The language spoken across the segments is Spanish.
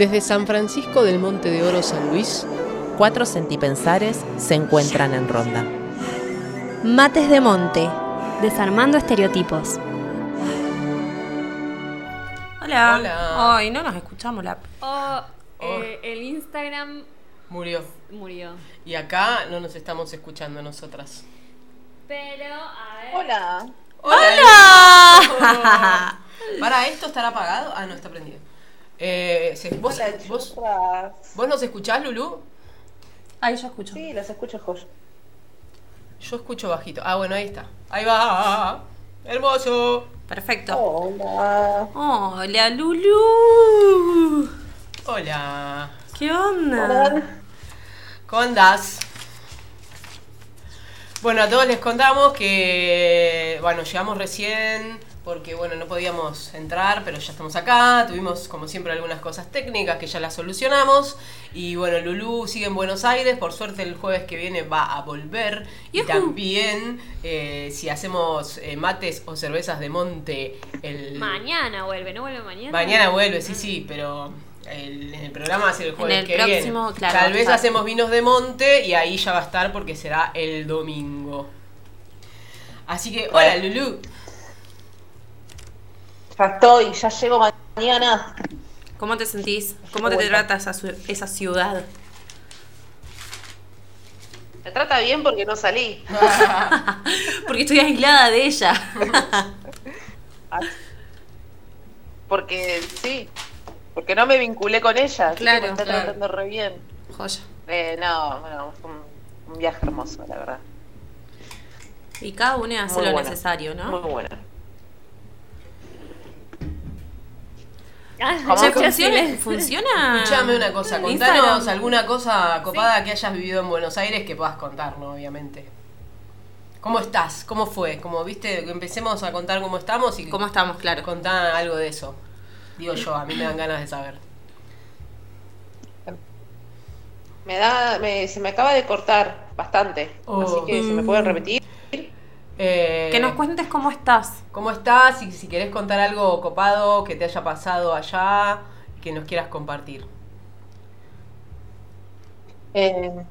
Desde San Francisco del Monte de Oro San Luis, cuatro sentipensares se encuentran en ronda. Mates de Monte, desarmando estereotipos. Hola. Hola. Ay, no nos escuchamos la. Oh, eh, el Instagram murió. murió. Y acá no nos estamos escuchando nosotras. Pero, a ver. Hola. ¡Hola! ¿Para esto estará apagado? Ah, no, está prendido. Eh, ¿vos, vos. ¿Vos nos escuchás, Lulu? Ay, yo escucho. Sí, los escucho, Josh. Yo escucho bajito. Ah, bueno, ahí está. Ahí va. Hermoso. Perfecto. Hola. Hola, Lulu. Hola. ¿Qué onda? Hola. ¿Cómo andás? Bueno, a todos les contamos que, bueno, llegamos recién porque, bueno, no podíamos entrar, pero ya estamos acá. Tuvimos, como siempre, algunas cosas técnicas que ya las solucionamos. Y, bueno, Lulú sigue en Buenos Aires. Por suerte, el jueves que viene va a volver. Y también, eh, si hacemos eh, mates o cervezas de monte, el... Mañana vuelve, ¿no vuelve mañana? Mañana vuelve, sí, sí, pero el- en el programa va a ser el jueves el que próximo, viene. claro, Tal vez hacemos vinos de monte y ahí ya va a estar porque será el domingo. Así que, hola Lulu. Ya estoy, ya llego mañana. ¿Cómo te sentís? ¿Cómo te, Bueno. trata esa, esa ciudad? Me trata bien porque no salí. Porque estoy aislada de ella. Porque sí, porque no me vinculé con ella. Claro, me está claro. tratando re bien. Joya. Eh, no, bueno, fue un, un viaje hermoso, la verdad. Y cada uno hace Muy lo buena. necesario, Muy ¿no? buena. Ah, ¿Cómo? ¿funciona? Escuchame una cosa, contanos Instagram. alguna cosa copada que hayas vivido en Buenos Aires que puedas contarnos, obviamente. ¿Cómo estás? ¿Cómo fue? Como viste, empecemos a contar cómo estamos y ¿Cómo estamos? Claro. contá algo de eso. Digo yo, a mí me dan ganas de saber. Me da, me, se me acaba de cortar bastante. Oh. Así que si me pueden repetir. Eh, Que nos cuentes cómo estás. ¿Cómo estás? Y si querés contar algo copado que te haya pasado allá, que nos quieras compartir. Eh,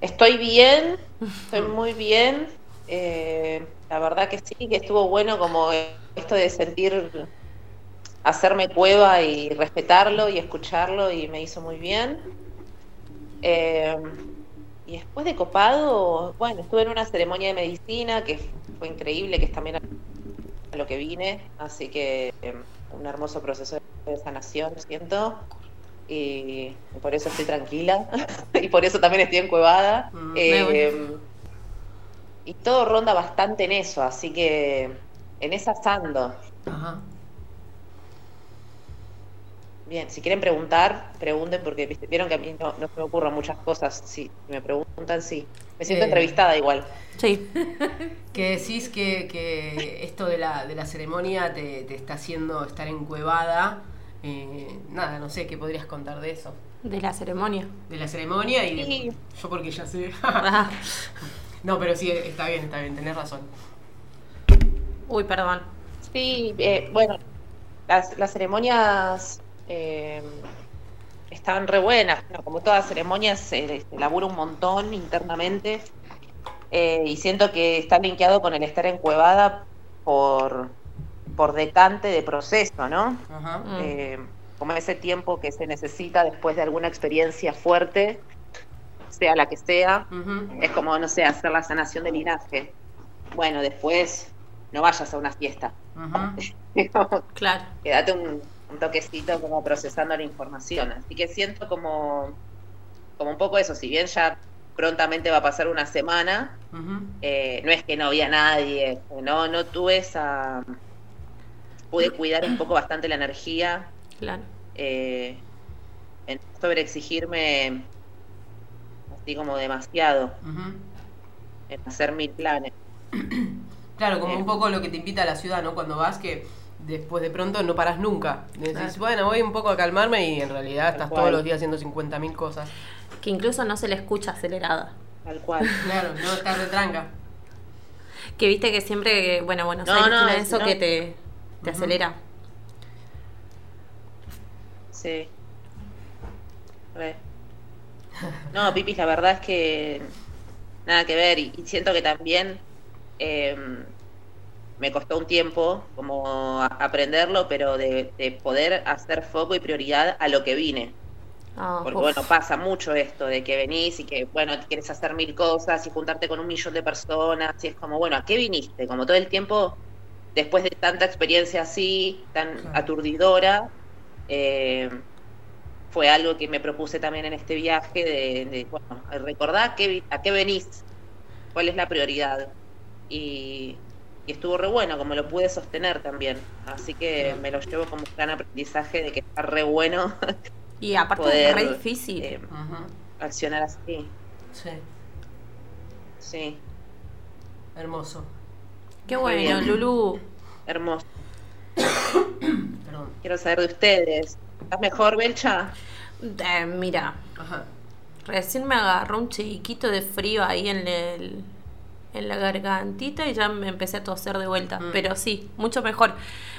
estoy bien, estoy muy bien. Eh, la verdad que sí, que estuvo bueno como esto de sentir, hacerme cueva y respetarlo y escucharlo y me hizo muy bien. Y después de copado, bueno, estuve en una ceremonia de medicina que fue increíble, que es también a lo que vine, así que eh, un hermoso proceso de sanación, siento. Y por eso estoy tranquila y por eso también estoy encuevada. Mm, Eh, y todo ronda bastante en eso, así que en esa ando. Ajá. Bien, si quieren preguntar, pregunten porque viste, vieron que a mí no, no se me ocurren muchas cosas. Si me preguntan, sí. Me siento Eh. entrevistada igual. Sí. Que decís que, que esto de la, de la ceremonia te, te está haciendo estar encuevada. Eh, nada, no sé, ¿qué podrías contar de eso? De la ceremonia. De la ceremonia y Sí. yo porque ya sé. Ah. no, pero sí, está bien, está bien, tenés razón. Uy, perdón. Sí, eh, bueno, las, las ceremonias eh, estaban re buenas. Bueno, como todas ceremonias, se, se labura un montón internamente. eh, y siento que está linkeado con el estar encuevada por, por decante de proceso, ¿no? Ajá. Mm. Eh, como ese tiempo que se necesita después de alguna experiencia fuerte, sea la que sea, es como, no sé, hacer la sanación del linaje. Bueno, después no vayas a una fiesta. Claro. Quédate un, un toquecito como procesando la información. Así que siento como, como un poco eso, si bien ya prontamente va a pasar una semana, eh, no es que no había nadie, no, no tuve esa... Pude cuidar un poco bastante la energía, Claro. eh, en no sobreexigirme así como demasiado, en hacer mil planes. Claro, como Eh. un poco lo que te invita a la ciudad, ¿no? Cuando vas que después de pronto no paras nunca. Decís, Claro. bueno, voy un poco a calmarme y en realidad Tal estás cual. todos los días haciendo 50.000 cosas. Que incluso no se le escucha acelerada. Tal cual. Claro, no estás retranca. Que viste que siempre, bueno, Buenos No, Aires no, tiene es- eso no. que te, te acelera. Sí. re. No, Pipis, la verdad es que nada que ver. Y, y siento que también eh, me costó un tiempo como a- aprenderlo, pero de, de poder hacer foco y prioridad a lo que vine. Ah, Porque uf. bueno, pasa mucho esto de que venís y que, bueno, quieres hacer mil cosas y juntarte con un millón de personas y es como, bueno, ¿a qué viniste? Como todo el tiempo, después de tanta experiencia así, tan Claro. aturdidora, eh, fue algo que me propuse también en este viaje de, de, bueno, recordar a qué, a qué venís, cuál es la prioridad. Y, y estuvo re bueno, como lo pude sostener también. Así que me lo llevo como un gran aprendizaje de que está re bueno Y aparte poder es re difícil. eh, accionar así. Sí, Sí, hermoso. Qué bueno. Lulu. hermoso. Perdón. Quiero saber de ustedes. ¿Estás mejor, Belcha? Eh, mira, Ajá. recién me agarró un chiquito de frío ahí en, el, en la gargantita y ya me empecé a toser de vuelta. Mm. Pero sí, mucho mejor.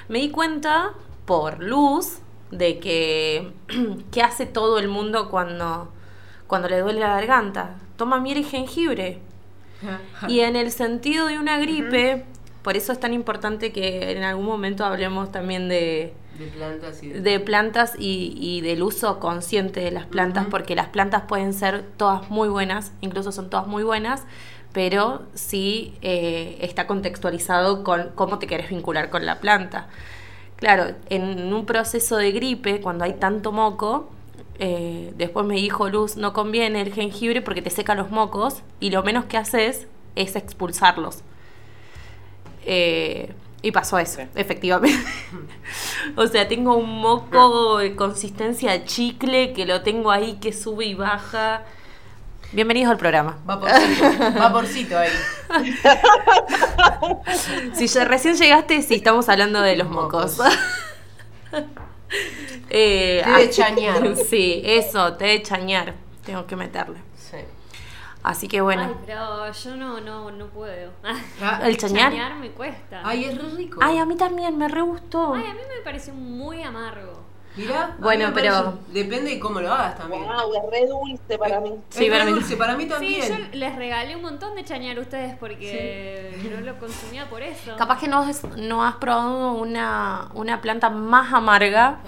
Me di cuenta por luz de que qué hace todo el mundo cuando, cuando le duele la garganta. Toma miel y jengibre. Y en el sentido de una gripe, por eso es tan importante que en algún momento hablemos también de, De plantas y de plantas y, y del uso consciente de las plantas, porque las plantas pueden ser todas muy buenas, incluso son todas muy buenas, pero sí eh, está contextualizado con cómo te querés vincular con la planta. Claro, en un proceso de gripe, cuando hay tanto moco, eh, después me dijo Luz, no conviene el jengibre porque te seca los mocos y lo menos que haces es expulsarlos. Eh, y pasó eso, Sí. efectivamente. o sea, tengo un moco de consistencia de chicle que lo tengo ahí que sube y baja. Bienvenidos al programa. Vaporcito, vaporcito ahí. Si ya recién llegaste, sí, estamos hablando de los mocos. Eh, Té de chañar. Sí, eso, té de chañar. Tengo que meterle. Sí. Así que bueno. Ay, pero yo no, no, no puedo. Ah, ¿El chañar? Chañar me cuesta. Ay, es re rico. Ay, a mí también me re gustó. Ay, a mí me pareció muy amargo. Mirá, Bueno, pero- Depende de cómo lo hagas también. Wow, es re dulce para mí. Sí, es para mí- dulce, para mí Sí, también. yo les regalé un montón de chañar a ustedes porque no lo consumía por eso. Capaz que no, has- no has probado una, una planta más amarga,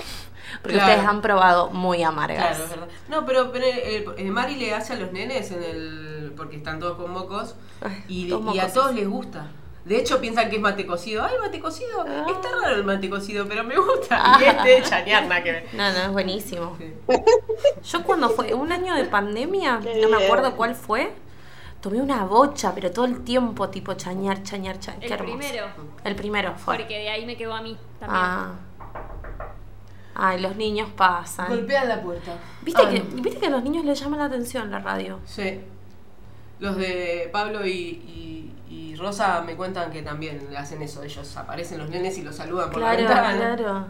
porque Claro. ustedes han probado muy amargas. Claro, es verdad. No, pero, pero, eh, eh, Mari le hace a los nenes en el. porque están todos con mocos. Ay, Y, todos y a todos les gusta. De hecho, piensan que es mate cocido. Ay, mate cocido. Ah. Está raro el mate cocido, pero me gusta. Y este de chañar, nada que ver. No, no, es buenísimo. Sí. Yo cuando fue un año de pandemia, Qué no me acuerdo cuál fue, tomé una bocha, pero todo el tiempo tipo chañar, chañar, chañar. El Qué primero. El primero fue. Porque de ahí me quedó a mí también. Ah. Ay, los niños pasan. Golpean la puerta. ¿Viste, Ah, que. ¿Viste que a los niños les llama la atención la radio? Sí. Los de Pablo y, y- y Rosa me cuentan que también hacen eso. Ellos aparecen los nenes y los saludan por Claro, la ventana. claro.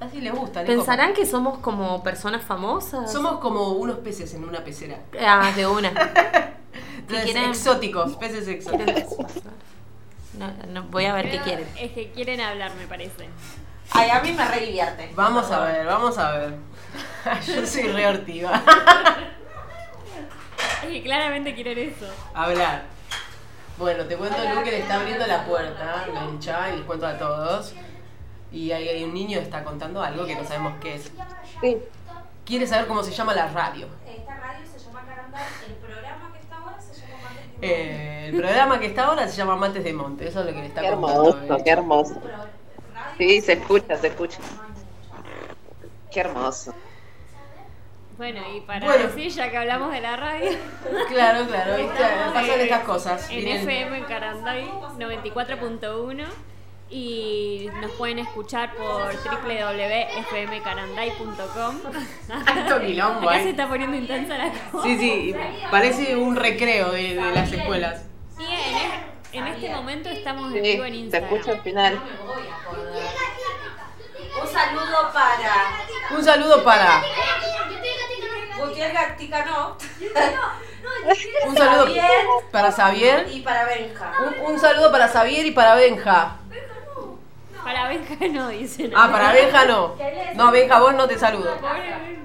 Así les gusta. ¿Pensarán que somos como personas famosas? Somos como unos peces en una pecera. Ah, de una. Entonces, quieren- Exóticos, peces exóticos. No, no, voy a ver qué quieren. Es que quieren hablar, me parece. Ay, a mí me re divierte. Vamos a ver, vamos a ver. Yo soy re hortiva. Es que claramente quieren eso. Hablar. Bueno, te cuento Lu que le está abriendo la puerta, Lencha, y les cuento a todos. Y hay, hay un niño que está contando algo que no sabemos qué es. Sí. Quiere saber cómo se llama la radio. Esta radio se llama Carandal, el programa que está ahora se llama Mates de Eh, el programa que está ahora se llama Mates de Monte, eso es lo que le está Qué contando. hermoso, eh. qué hermoso. Monte. Radio Sí, se escucha, se escucha. Qué hermoso. Bueno, y para Bueno. decir, ya que hablamos de la radio, Claro, claro, estamos, pasan eh, estas cosas. En Vienen- FM en Caranday 94.1 y nos pueden escuchar por www.fmcaranday.com. Tanto quilombo Acá hay. se está poniendo intensa la cosa. Sí, sí, parece un recreo de, de las escuelas. Y en, es- en este momento estamos en vivo en se Instagram. escucha al final. Un saludo para Un saludo para. Gutiérrez Gaticano Un saludo para Xavier. y para Benja. Un, un saludo para Xavier y para Benja. Para Benja no dicen. Ah, para Benja no. No, Benja, vos no te saludo. Pobre Benja.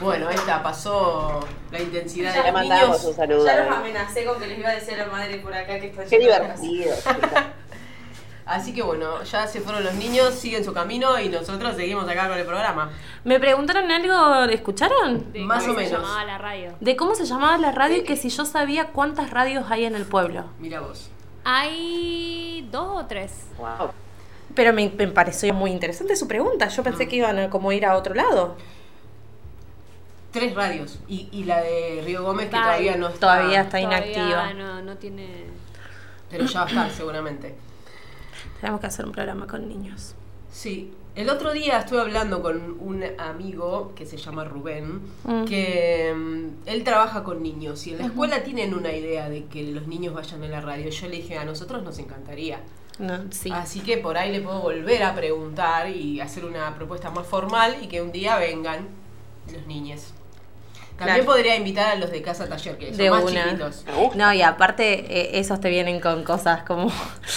Bueno, esta pasó la intensidad de Le los mandamos niños. un saludo. Ya los amenacé con que les iba a decir a la madre por acá que estoy Qué divertido. Así que bueno, ya se fueron los niños, siguen su camino y nosotros seguimos acá con el programa. Me preguntaron algo, ¿escucharon? De Más cómo o se menos. llamaba la radio. De cómo se llamaba la radio y que si yo sabía cuántas radios hay en el pueblo. Mira vos. Hay dos o tres. Wow. Pero me, me pareció muy interesante su pregunta. Yo pensé que iban a como ir a otro lado. Tres radios. Y, y la de Río Gómez que todavía no está. Todavía está Todavía inactiva. No, no tiene. Pero ya va a estar seguramente. Tenemos que hacer un programa con niños. Sí. El otro día estuve hablando con un amigo que se llama Rubén, Mm. que mm, él trabaja con niños y en la escuela tienen una idea de que los niños vayan a la radio. Yo le dije, a nosotros nos encantaría. No, sí. Así que por ahí le puedo volver a preguntar y hacer una propuesta más formal y que un día vengan los niños. También Claro. podría invitar a los de casa taller, que son De más una. chiquitos. No, y aparte, eh, esos te vienen con cosas como.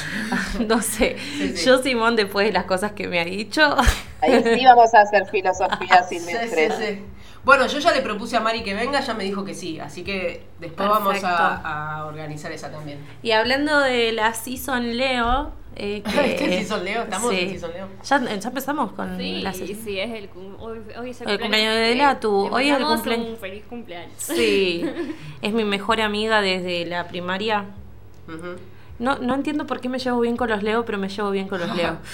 no sé. Sí, sí. Yo, Simón, después de las cosas que me ha dicho. Ahí sí vamos a hacer filosofía sin Sí, sí. Bueno, yo ya le propuse a Mari que venga, ya me dijo que sí, así que después vamos a, a organizar esa también. Y hablando de la Season Leo. Eh, que, ¿Este Season Leo? ¿Estamos en Season Leo? Ya, ya empezamos con Sí, la season. sí, es el, hoy, hoy es el, El cumpleaños de Latu. Le Hoy es el cumpleaños. Un feliz cumpleaños. Sí, es mi mejor amiga desde la primaria. No, no entiendo por qué me llevo bien con los Leo, pero me llevo bien con los Leo.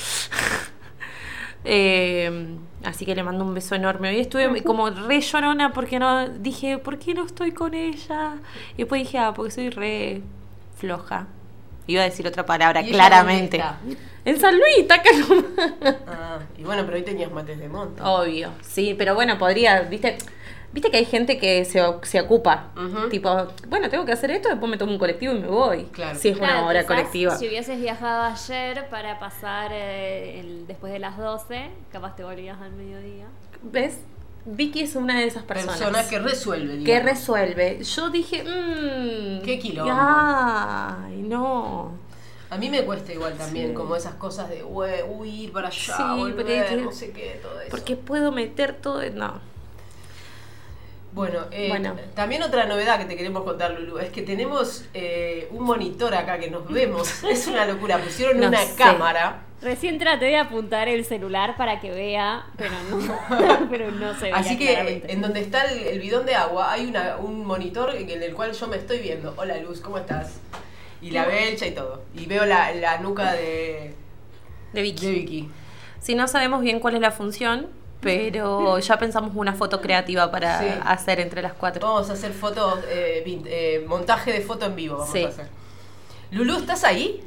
Eh, así que le mando un beso enorme. Hoy estuve como re llorona porque no dije, ¿por qué no estoy con ella? Y después dije, ah, porque soy re floja. Iba a decir otra palabra, ¿Y ella claramente. En San Luis, está acá nomás. Ah, y bueno, pero hoy tenías mates de monte. Obvio, sí, pero bueno, podría, viste, viste que hay gente que se, se ocupa. Tipo, bueno, tengo que hacer esto, después me tomo un colectivo y me voy. Claro. Si es una hora colectiva. Si hubieses viajado ayer para pasar eh, el- después de las 12, capaz te volvías al mediodía. ¿Ves? Vicky es una de esas personas. Persona que resuelve, que digamos. resuelve. Yo dije, mmm. Qué quilombo. Ay, no. A mí me cuesta igual también, como esas cosas de "Hue- huir para allá, Sí, volver, pero- no sé qué, todo eso. Porque puedo meter todo. No. Bueno, eh, Bueno. también otra novedad que te queremos contar, Lulu, es que tenemos eh, un monitor acá que nos vemos. es una locura, pusieron No una sé. cámara. Recién traté de apuntar el celular para que vea, pero no, pero no se veía Así que claramente. en donde está el, el bidón de agua hay una, un monitor en el cual yo me estoy viendo. Hola Luz, ¿cómo estás? Y la belcha y todo. Y veo la, la nuca de, De Vicky. de Vicky. Si no sabemos bien cuál es la función, pero ya pensamos una foto creativa para Sí. hacer entre las cuatro. Vamos a hacer fotos, eh, eh, montaje de foto en vivo vamos Sí. a hacer. Lulu, ¿estás ahí?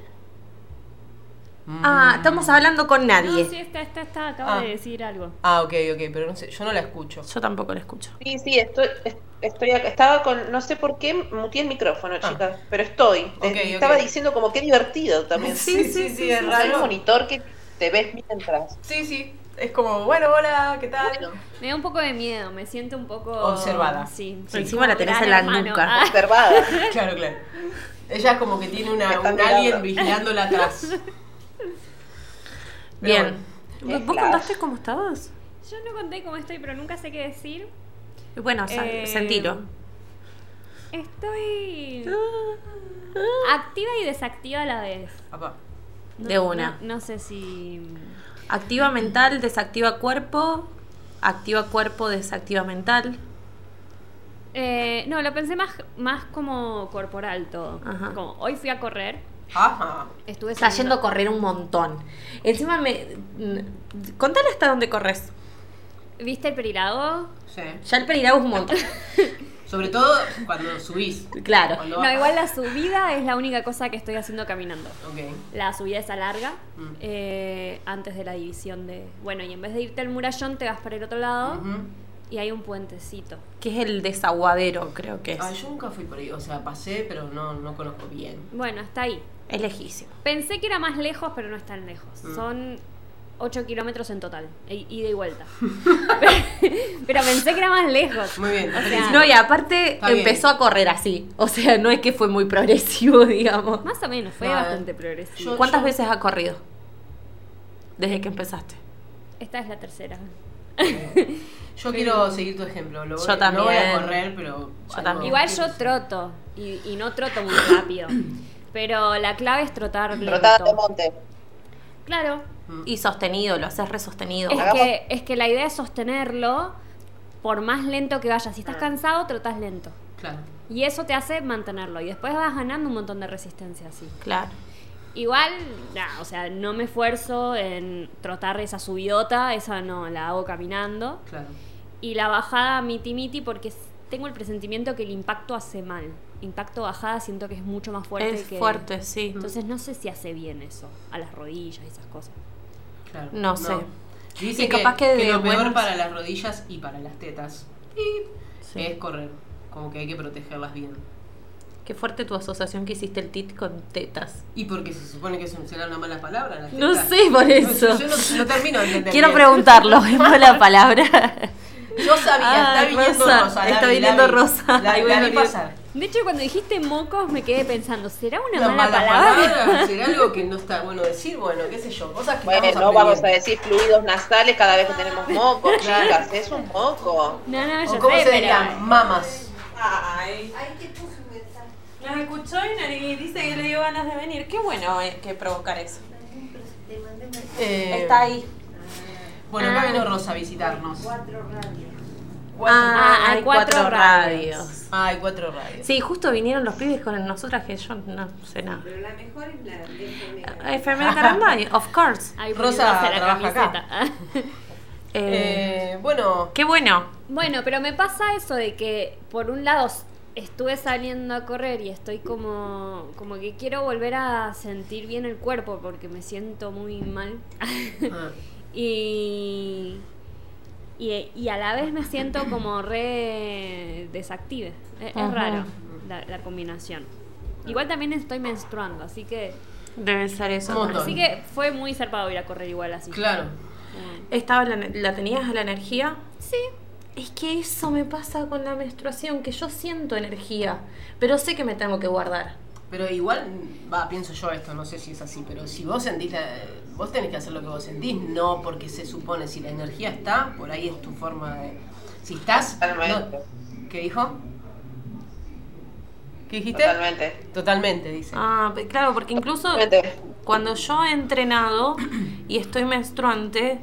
Ah, estamos hablando con nadie. No, sí, está, está, está, acaba Ah. de decir algo. Ah, ok, ok, pero no sé, yo no la escucho. Yo tampoco la escucho. Sí, sí, estoy, es- estoy acá. Estaba con, no sé por qué, muteé el micrófono, Ah. chicas, pero estoy. Ok, Eh, ok. Estaba diciendo como qué divertido también. Sí, sí, sí, es Hay un raro. monitor que te ves mientras. Sí, sí, es como, bueno, hola, ¿qué tal? Bueno, Me da un poco de miedo, me siento un poco... Observada. Sí. Encima la tenés en la hermano. nuca. Ah, observada. Claro, claro. Ella es como que tiene una, un mirando. alien vigilándola atrás. Pero Bien. bueno. ¿Vos Es contaste cómo estabas? Yo no conté cómo estoy, pero nunca sé qué decir. Bueno, Eh, sentilo. Estoy activa y desactiva a la vez. No- De una. No, no sé si... Activa mental, desactiva cuerpo. Activa cuerpo, desactiva mental. Eh, no, lo pensé más, más como corporal todo. Ajá. Como hoy fui a correr, Ajá. estuve saliendo- a correr un montón. Encima me. Contale hasta dónde corres. ¿Viste el perilago? Sí. Ya el Pereirago es un montón. Sobre todo cuando subís. claro. Cuando No, igual la subida es la única cosa que estoy haciendo caminando. Ok. La subida es larga, Mm. eh, antes de la división de... Bueno, y en vez de irte al murallón, te vas para el otro lado y hay un puentecito. Que es el desaguadero, creo que es. Ah, yo nunca fui por ahí, o sea, pasé, pero no, no conozco bien. Bueno, está ahí. Es lejísimo. Pensé que era más lejos, pero no es tan lejos. Mm. Son 8 kilómetros en total, e- ida y vuelta. pero pensé que era más lejos. Muy bien, O sea. No, y aparte bien. empezó a correr así. O sea, no es que fue muy progresivo, digamos. Más o menos, fue No, bastante progresivo. yo- ¿Cuántas veces has corrido? Desde que empezaste. Esta es la tercera. Yo quiero seguir tu ejemplo. Lo voy- Yo No voy a también. correr, pero. Yo también. Igual yo troto y, y no troto muy rápido. Pero la clave es trotar lento. Trotada de monte. Claro. Y sostenido, lo haces resostenido. Es que, es que la idea es sostenerlo por más lento que vayas. Si estás Ah. cansado, trotas lento. Claro. Y eso te hace mantenerlo. Y después vas ganando un montón de resistencia así. Claro. Igual, nah, o sea, no me esfuerzo en trotar esa subidota, esa no, la hago caminando. Claro. Y la bajada miti miti porque tengo el presentimiento que el impacto hace mal. Impacto bajada siento que es mucho más fuerte es que... fuerte, sí. Entonces no sé si hace bien eso, a las rodillas y esas cosas. Claro. No sé. Dice que, capaz que que de lo peor para las rodillas y para las tetas Sí. es correr. Como que hay que protegerlas bien. Qué fuerte tu asociación que hiciste el tit con tetas. Y porque se supone que eso será una mala palabra. las No sé por No, eso. yo no, no termino de entender Quiero bien. preguntarlo, es mala palabra. Yo sabía, Ah, está viniendo Rosa, Rosa. la está vi, viniendo la vi. Rosa. La, la pasar. De hecho, cuando dijiste mocos me quedé pensando, ¿será una, Una mala, mala palabra? palabra, será algo que no está bueno decir, bueno, qué sé yo, cosas que Bueno, no vamos a decir fluidos nasales cada vez que tenemos moco, Claro. chicas, es un moco. No, no, yo O cómo sé, se pero... dirían, mamas. Ay. Nos escuchó y dice que le dio ganas de venir. Qué bueno eh, que provocar eso. Eh, Está ahí. Bueno, acá Ah. vino Rosa a visitarnos. Ah, hay cuatro radios. Ah, hay cuatro radios. Sí, justo vinieron los pibes con nosotras que yo no sé nada. Pero la mejor es la de enfermera. Caranday, of course. Ahí Rosa la trabaja acá. camiseta. Eh, Eh, bueno, qué bueno. Bueno, pero me pasa eso de que por un lado estuve saliendo a correr y estoy como como que quiero volver a sentir bien el cuerpo porque me siento muy mal. ah, y, y y a la vez me siento como re desactive. Es, es raro la, la combinación. Igual también estoy menstruando, así que Debe ser eso. Así que fue muy zarpado ir a correr igual así. claro. Mm. ¿Estaba la, la tenías a la energía? Sí, Es que eso me pasa con la menstruación, que yo siento energía, pero sé que me tengo que guardar. Pero igual, va, pienso yo esto, no sé si es así, pero si vos sentís la, vos tenés que hacer lo que vos sentís, no porque se supone, si la energía está, por ahí es tu forma de... Si estás... Totalmente. no- ¿Qué dijo? ¿Qué dijiste? Totalmente. Totalmente, dice. Ah, claro, porque incluso Totalmente. cuando yo he entrenado y estoy menstruante,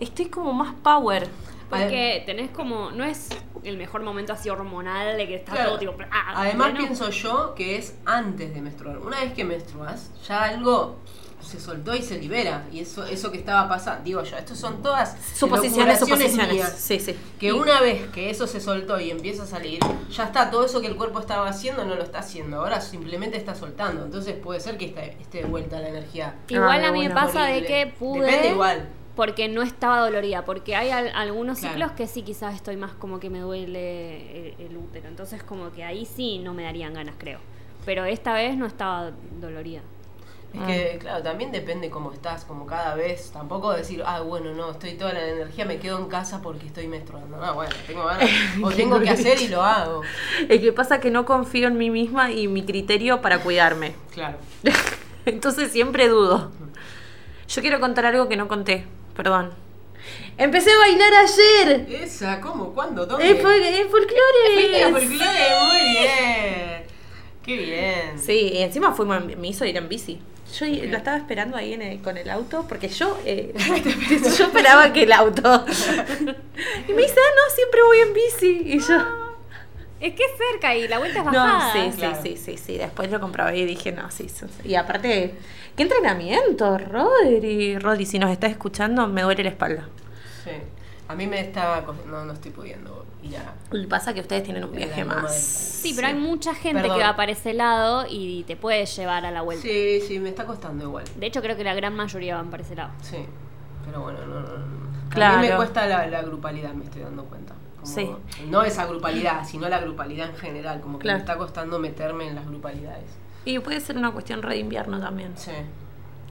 estoy como más power. porque tenés como no es el mejor momento así hormonal de que está Claro. todo tipo ah, Además pleno. pienso yo que es antes de menstruar. Una vez que menstruas, ya algo se soltó y se libera. Y eso, eso que estaba pasando, digo yo, estos son todas Suposiciones, suposiciones. mías. Sí, sí. Que una vez que eso se soltó y empieza a salir, ya está, todo eso que el cuerpo estaba haciendo no lo está haciendo, ahora simplemente está soltando. Entonces puede ser que esté, esté de vuelta la energía. igual Ah, a mí me bueno, pasa de horrible. que pude Depende igual. Porque no estaba dolorida porque hay al- algunos Claro. ciclos que sí quizás estoy más como que me duele el, el útero entonces como que ahí sí no me darían ganas creo pero esta vez no estaba dolorida Es que, claro, también depende cómo estás, como cada vez. Tampoco decir, ah, bueno, no, estoy toda la energía, me quedo en casa porque estoy menstruando. No, bueno, tengo ganas. O tengo que hacer y lo hago. El que pasa es que no confío en mí misma y mi criterio para cuidarme. Claro. Entonces siempre dudo. Yo quiero contar algo que no conté, perdón. Empecé a bailar ayer. Esa, ¿cómo? ¿Cuándo? ¿Dónde? En, fol- en Fuiste a folclore. folclore, muy bien. Qué bien. Sí, y encima fuimos, me hizo ir en bici. Yo lo estaba esperando ahí en el- con el auto porque yo eh, yo esperaba que el auto. Y me dice, ah, no, siempre voy en bici. Y yo, es que es cerca y la vuelta es no, bajada sí, sí, Claro. sí, sí, sí. Después lo comprobé y dije, no, sí, sí. sí. Y aparte, qué entrenamiento, Rodri. Rodri, si nos estás escuchando, me duele la espalda. Sí. A mí me está. co- No, no estoy pudiendo. Y ya. Y pasa que ustedes tienen un viaje más. sí pero hay mucha gente Perdón. que va para ese lado y te puede llevar a la vuelta Sí, sí, me está costando igual. de hecho creo que la gran mayoría van para ese lado Sí. Pero bueno, no, no. no. A Claro. mí me cuesta la, la grupalidad, me estoy dando cuenta. Como- Sí. No esa grupalidad, sino la grupalidad en general. Como que Claro. me está costando meterme en las grupalidades. Y puede ser una cuestión re de invierno también. Sí,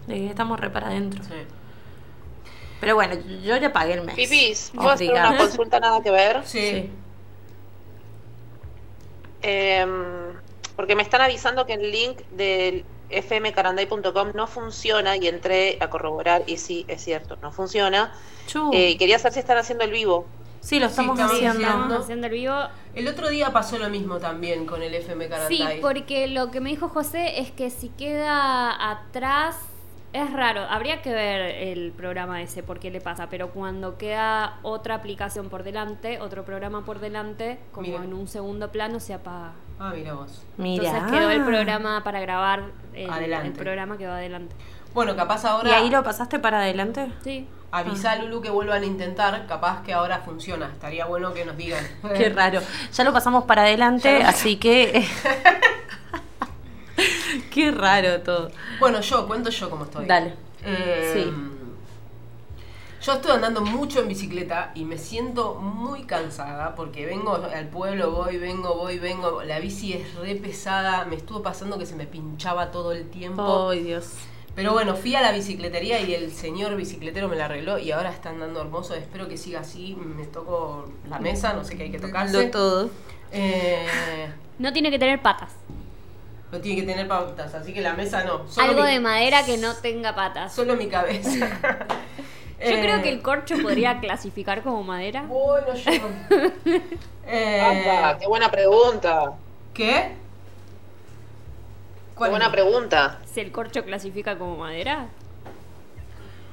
De que estamos re para adentro. sí. Pero bueno, yo ya pagué el mes. Pipis, ¿puedo hacer una consulta nada que ver? Sí. Sí. Em, porque me están avisando que el link del fmcaranday.com no funciona y entré a corroborar y sí, es cierto, no funciona. Eh, quería saber si están haciendo el vivo. Sí, lo estamos estamos haciendo. haciendo. Estamos haciendo el vivo. El otro día pasó lo mismo también con el FM Sí, Carantay. porque lo que me dijo José es que si queda atrás es raro. Habría que ver el programa ese por qué le pasa, pero cuando queda otra aplicación por delante, otro programa por delante, como Mira. en un segundo plano se apaga. Ah, mira vos. Mira. Entonces quedó el programa para grabar el, Adelante. el programa que va adelante. Bueno, capaz ¿Y ahora ahí lo pasaste para adelante? Sí. Avisá a Lulu que vuelvan a intentar, capaz que ahora funciona. Estaría bueno que nos digan. Qué raro. Ya lo pasamos para adelante, así que. Qué raro todo. Bueno, yo, cuento yo cómo estoy. Dale. Eh, Sí. Yo estoy andando mucho en bicicleta y me siento muy cansada porque vengo al pueblo, voy, vengo, voy, vengo. La bici es re pesada, me estuvo pasando que se me pinchaba todo el tiempo. Ay, Dios. Pero bueno, fui a la bicicletería y el señor bicicletero me la arregló y ahora está andando hermoso. Espero que siga así. Me toco la mesa, no sé qué hay que tocarse. Lo todo. Eh, No tiene que tener patas. lo tiene que tener pautas, así que la mesa no. Solo Algo mi- de madera que no tenga patas. Solo mi cabeza. Yo Eh, creo que el corcho podría clasificar como madera. Bueno, yo. Eh, Apa, qué buena pregunta. ¿Qué? Qué ¿Cuál buena es? pregunta. Si el corcho clasifica como madera.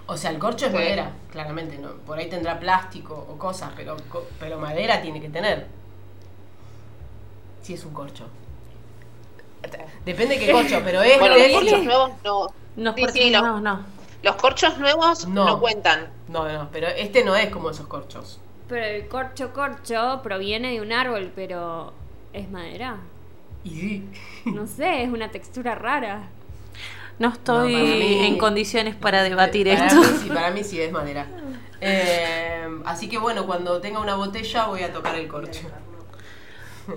O sea, el corcho es Sí. madera, claramente, ¿no? Por ahí tendrá plástico o cosas, pero, pero madera tiene que tener. Si es un corcho. Depende de qué corcho, pero es. Bueno, los es- corchos nuevos no. Los Sí, corchos sí, no, no. los corchos nuevos No. no, cuentan. No, no, pero este no es como esos corchos. Pero el corcho corcho proviene de un árbol, pero es madera. Y sí. No sé, es una textura rara. No estoy No, para mí- en condiciones para debatir para esto. Mí, sí, para mí sí es madera. Eh, así que bueno, cuando tenga una botella voy a tocar el corcho.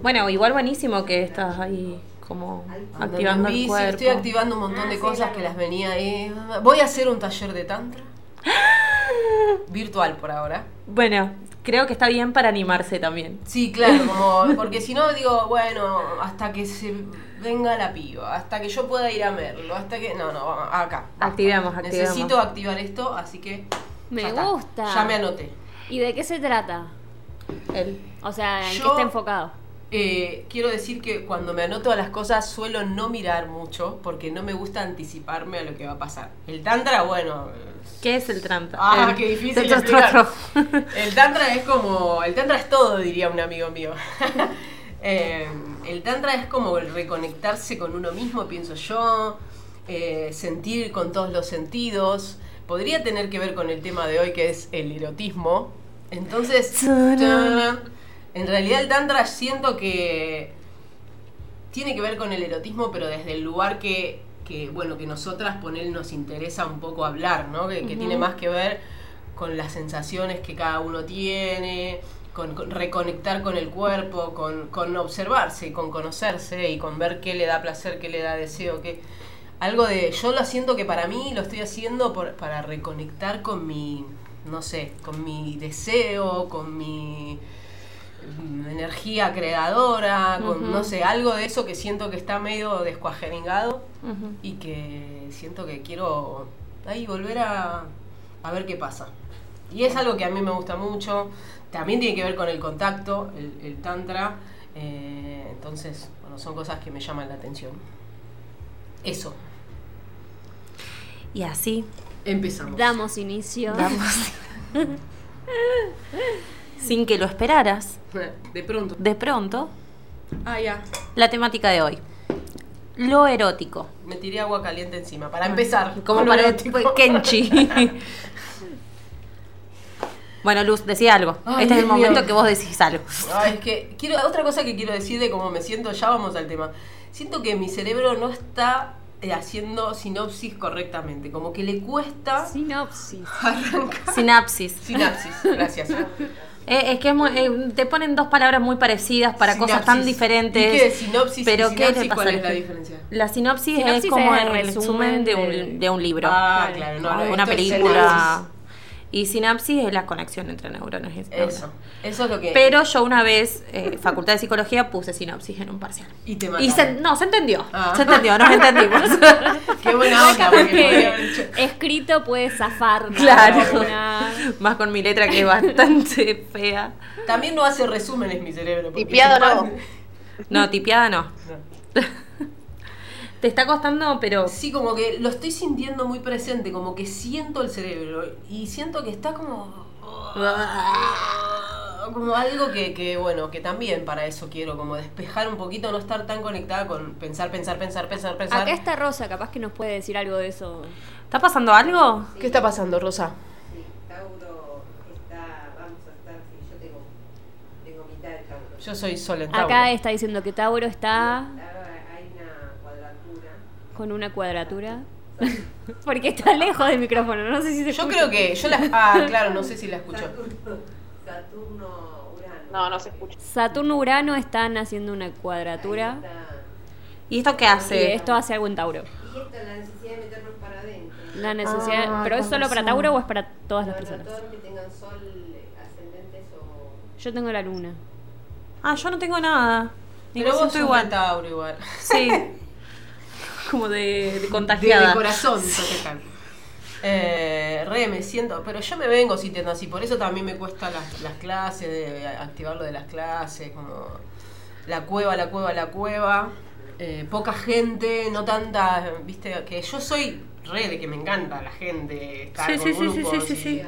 Bueno, igual buenísimo que estás ahí como Andando activando el cuerpo. Estoy activando un montón de cosas que las venía ahí. Voy a hacer un taller de tantra. Virtual por ahora. Bueno, creo que está bien para animarse también. Sí, claro, como, porque si no digo, bueno, hasta que se venga la piba, hasta que yo pueda ir a verlo, hasta que. No, no, acá. basta. Activemos, activemos. Necesito activar esto, así que. Me ya está. gusta. Ya me anoté. ¿Y de qué se trata? El, O sea, ¿en Yo- qué está enfocado? Eh, quiero decir que cuando me anoto a las cosas suelo no mirar mucho porque no me gusta anticiparme a lo que va a pasar. El tantra, bueno, ¿Qué es el tantra? Ah, El- qué difícil Tantra, explicar. El tantra es como. El tantra es todo, diría un amigo mío. Eh, el tantra es como el reconectarse con uno mismo, pienso yo. eh, sentir con todos los sentidos. Podría tener que ver con el tema de hoy que es el erotismo. Entonces. Tarán. En realidad el tantra siento que tiene que ver con el erotismo, pero desde el lugar que, que bueno, que nosotras poner nos interesa un poco hablar, ¿no? Que, que tiene más que ver con las sensaciones que cada uno tiene, con, con reconectar con el cuerpo, con, con observarse, con conocerse y con ver qué le da placer, qué le da deseo, qué... Algo de, yo lo siento que para mí lo estoy haciendo por- para reconectar con mi, no sé, con mi deseo, con mi energía creadora, con no sé, algo de eso que siento que está medio descuajeringado y que siento que quiero ahí volver a, a ver qué pasa. Y es algo que a mí me gusta mucho, también tiene que ver con el contacto, el, el tantra, eh, entonces, bueno, son cosas que me llaman la atención. Eso, Y así empezamos. Damos inicio. damos. Sin que lo esperaras, De pronto. de pronto, Ah, ya. la temática de hoy. Lo erótico. Me tiré agua caliente encima, para empezar. Como para erótico. Kenchi. bueno, Luz, decía algo. Ay, este es el Dios mío. momento que vos decís algo. Ay, es que quiero, otra cosa que quiero decir de cómo me siento, ya vamos al tema. Siento que mi cerebro no está eh, haciendo sinopsis correctamente, como que le cuesta Sinopsis. arrancar. Sinapsis. Sinapsis, gracias. Eh, es que es muy- eh, te ponen dos palabras muy parecidas para cosas tan diferentes. ¿Y qué es sinopsis pero y ¿qué es la diferencia? La sinopsis, Sinopsis es como es el resumen de un, de un libro. Ah, claro, no, no, una esto es película. Y sinapsis es la conexión entre neuronas. y neuronas. Eso. Eso es lo que. Pero yo una vez, eh, facultad de psicología, puse sinopsis en un parcial. Y te Y mataron. se, no, se entendió. Ah. Se entendió, nos entendimos. Qué buena onda, porque escrito puede zafar. Claro. Más con mi letra que es bastante fea. También no hace resúmenes mi cerebro. se no. No, tipeada no. No. Te está costando, pero Sí, como que lo estoy sintiendo muy presente, como que siento el cerebro y siento que está como... Como algo que, que, bueno, que también para eso quiero, como despejar un poquito, no estar tan conectada con pensar, pensar, pensar, pensar, pensar. Acá está Rosa, capaz que nos puede decir algo de eso. ¿está pasando algo? ¿Qué está pasando, Rosa? Sí, Tauro está, vamos a estar, sí, yo tengo, tengo mitad de Tauro. Yo soy Sol en Tauro. Acá está diciendo que Tauro está Tauro hay una cuadratura. Con una cuadratura. Porque está lejos del micrófono, no sé si se Yo escucha. creo que... Yo la... Ah, claro, no sé si la escucho. Saturno, Saturno, Urano. No, no se escucha. Saturno-Urano están haciendo una cuadratura. ¿Y esto qué Y hace? esto hace algo en Tauro. Y esto es la necesidad de meternos para adentro. La necesidad. Ah, ¿Pero es solo para. Tauro o es para todas las Para personas? todos los que tengan sol, ascendentes o... Yo tengo la luna. Ah, yo no tengo nada. Pero vos sos igual. Tauro igual. Sí. Como de, de De, contagiada. de corazón, de. Eh, re, me siento, pero yo me vengo sintiendo así, por eso también me cuesta las, las clases, de activar lo de las clases, como la cueva, la cueva, la cueva, eh, poca gente, no tanta, viste, que yo soy re de que me encanta la gente, estar Sí, con sí, sí, sí, grupos sí, sí, y sí.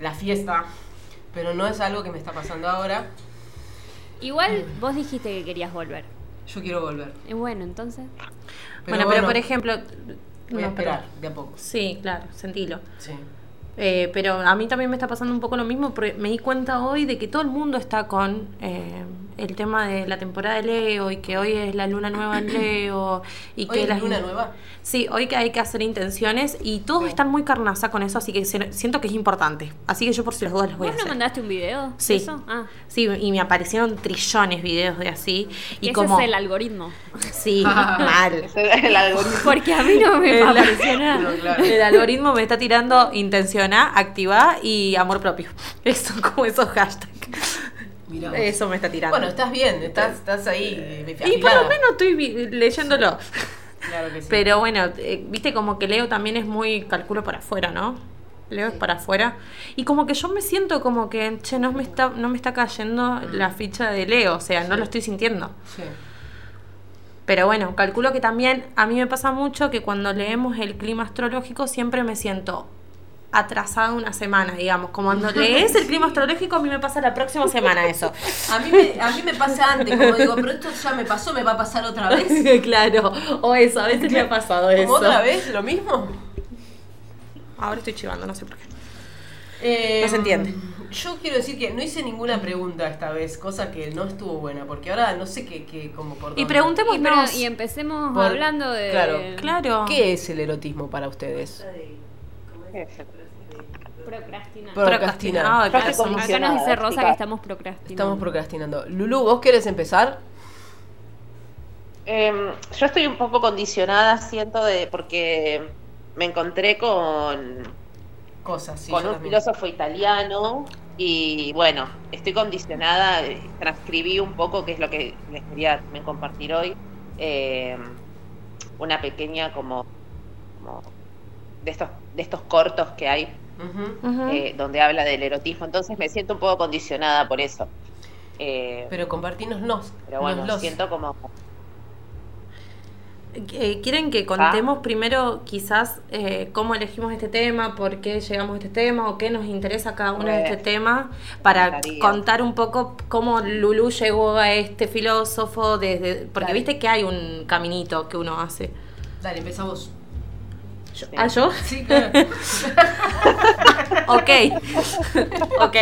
la fiesta, pero no es algo que me está pasando ahora, Igual vos dijiste que querías volver. yo quiero volver. Y bueno, entonces. Bueno, pero por ejemplo. voy a no, esperar, de a poco. Sí, claro, sentilo. Sí. Eh, pero a mí también me está pasando un poco lo mismo, porque me di cuenta hoy de que todo el mundo está con eh, el tema de la temporada de Leo y que hoy es la luna nueva en Leo y ¿Hoy que es las luna nueva? Sí, hoy que hay que hacer intenciones y todos Sí. están muy carnaza con eso, así que se- siento que es importante. Así que yo por si las dudas les voy a ¿Vos no hacer. mandaste un video? de Sí. eso? Ah, Sí, y me aparecieron trillones videos de así y ese como es el algoritmo. sí, mal. El algoritmo. Porque a mí no me El- apareció nada. No, claro. El algoritmo me está tirando intención A, activa y amor propio. Eso como esos hashtags. Mirá. Eso me está tirando. Bueno, estás bien, estás, estás ahí. eh, y por lo menos estoy leyéndolo. Claro que sí. Pero bueno, eh, viste como que Leo también es muy calculo para afuera, ¿no? Leo es para afuera. Y como que yo me siento como que, che, no me está, no me está cayendo la ficha de Leo, o sea, no lo estoy sintiendo. Sí. Pero bueno, calculo que también a mí me pasa mucho que cuando leemos el clima astrológico siempre me siento atrasada una semana, digamos. Como cuando lees el clima astrológico, a mí me pasa la próxima semana eso. A mí, me, a mí me pasa antes, como digo, pero esto ya me pasó, me va a pasar otra vez. claro, o eso, a veces me ha pasado eso. ¿Como otra vez? ¿Lo mismo? Ahora estoy chivando, no sé por qué. Eh, No se entiende. Yo quiero decir que no hice ninguna pregunta esta vez, cosa que no estuvo buena, porque ahora no sé qué, qué como por Y dónde. Y, preguntémonos. pero- y empecemos Por- hablando de. claro, Claro. ¿Qué es el erotismo para ustedes? Procrastinar. Acá nos dice Rosa que estamos procrastinando. Estamos procrastinando. Lulu, ¿vos querés empezar? Em, yo estoy un poco condicionada, siento, de porque me encontré con, Cosas, sí. con un también. filósofo italiano y bueno, estoy condicionada, eh, transcribí un poco, que es lo que les quería también compartir hoy, em, una pequeña como, como de estos de estos cortos que hay eh, donde habla del erotismo, entonces me siento un poco condicionada por eso. Eh, Pero compartínoslos. pero bueno, noslos. siento como Eh, ¿Quieren que contemos primero quizás eh, cómo elegimos este tema, por qué llegamos a este tema o qué nos interesa cada uno de este tema? Para contar un poco cómo Lulu llegó a este filósofo, desde porque Dale. viste que hay un caminito que uno hace. Dale, empezá vos. ¿Ah, yo? Sí, claro. Ok, ok.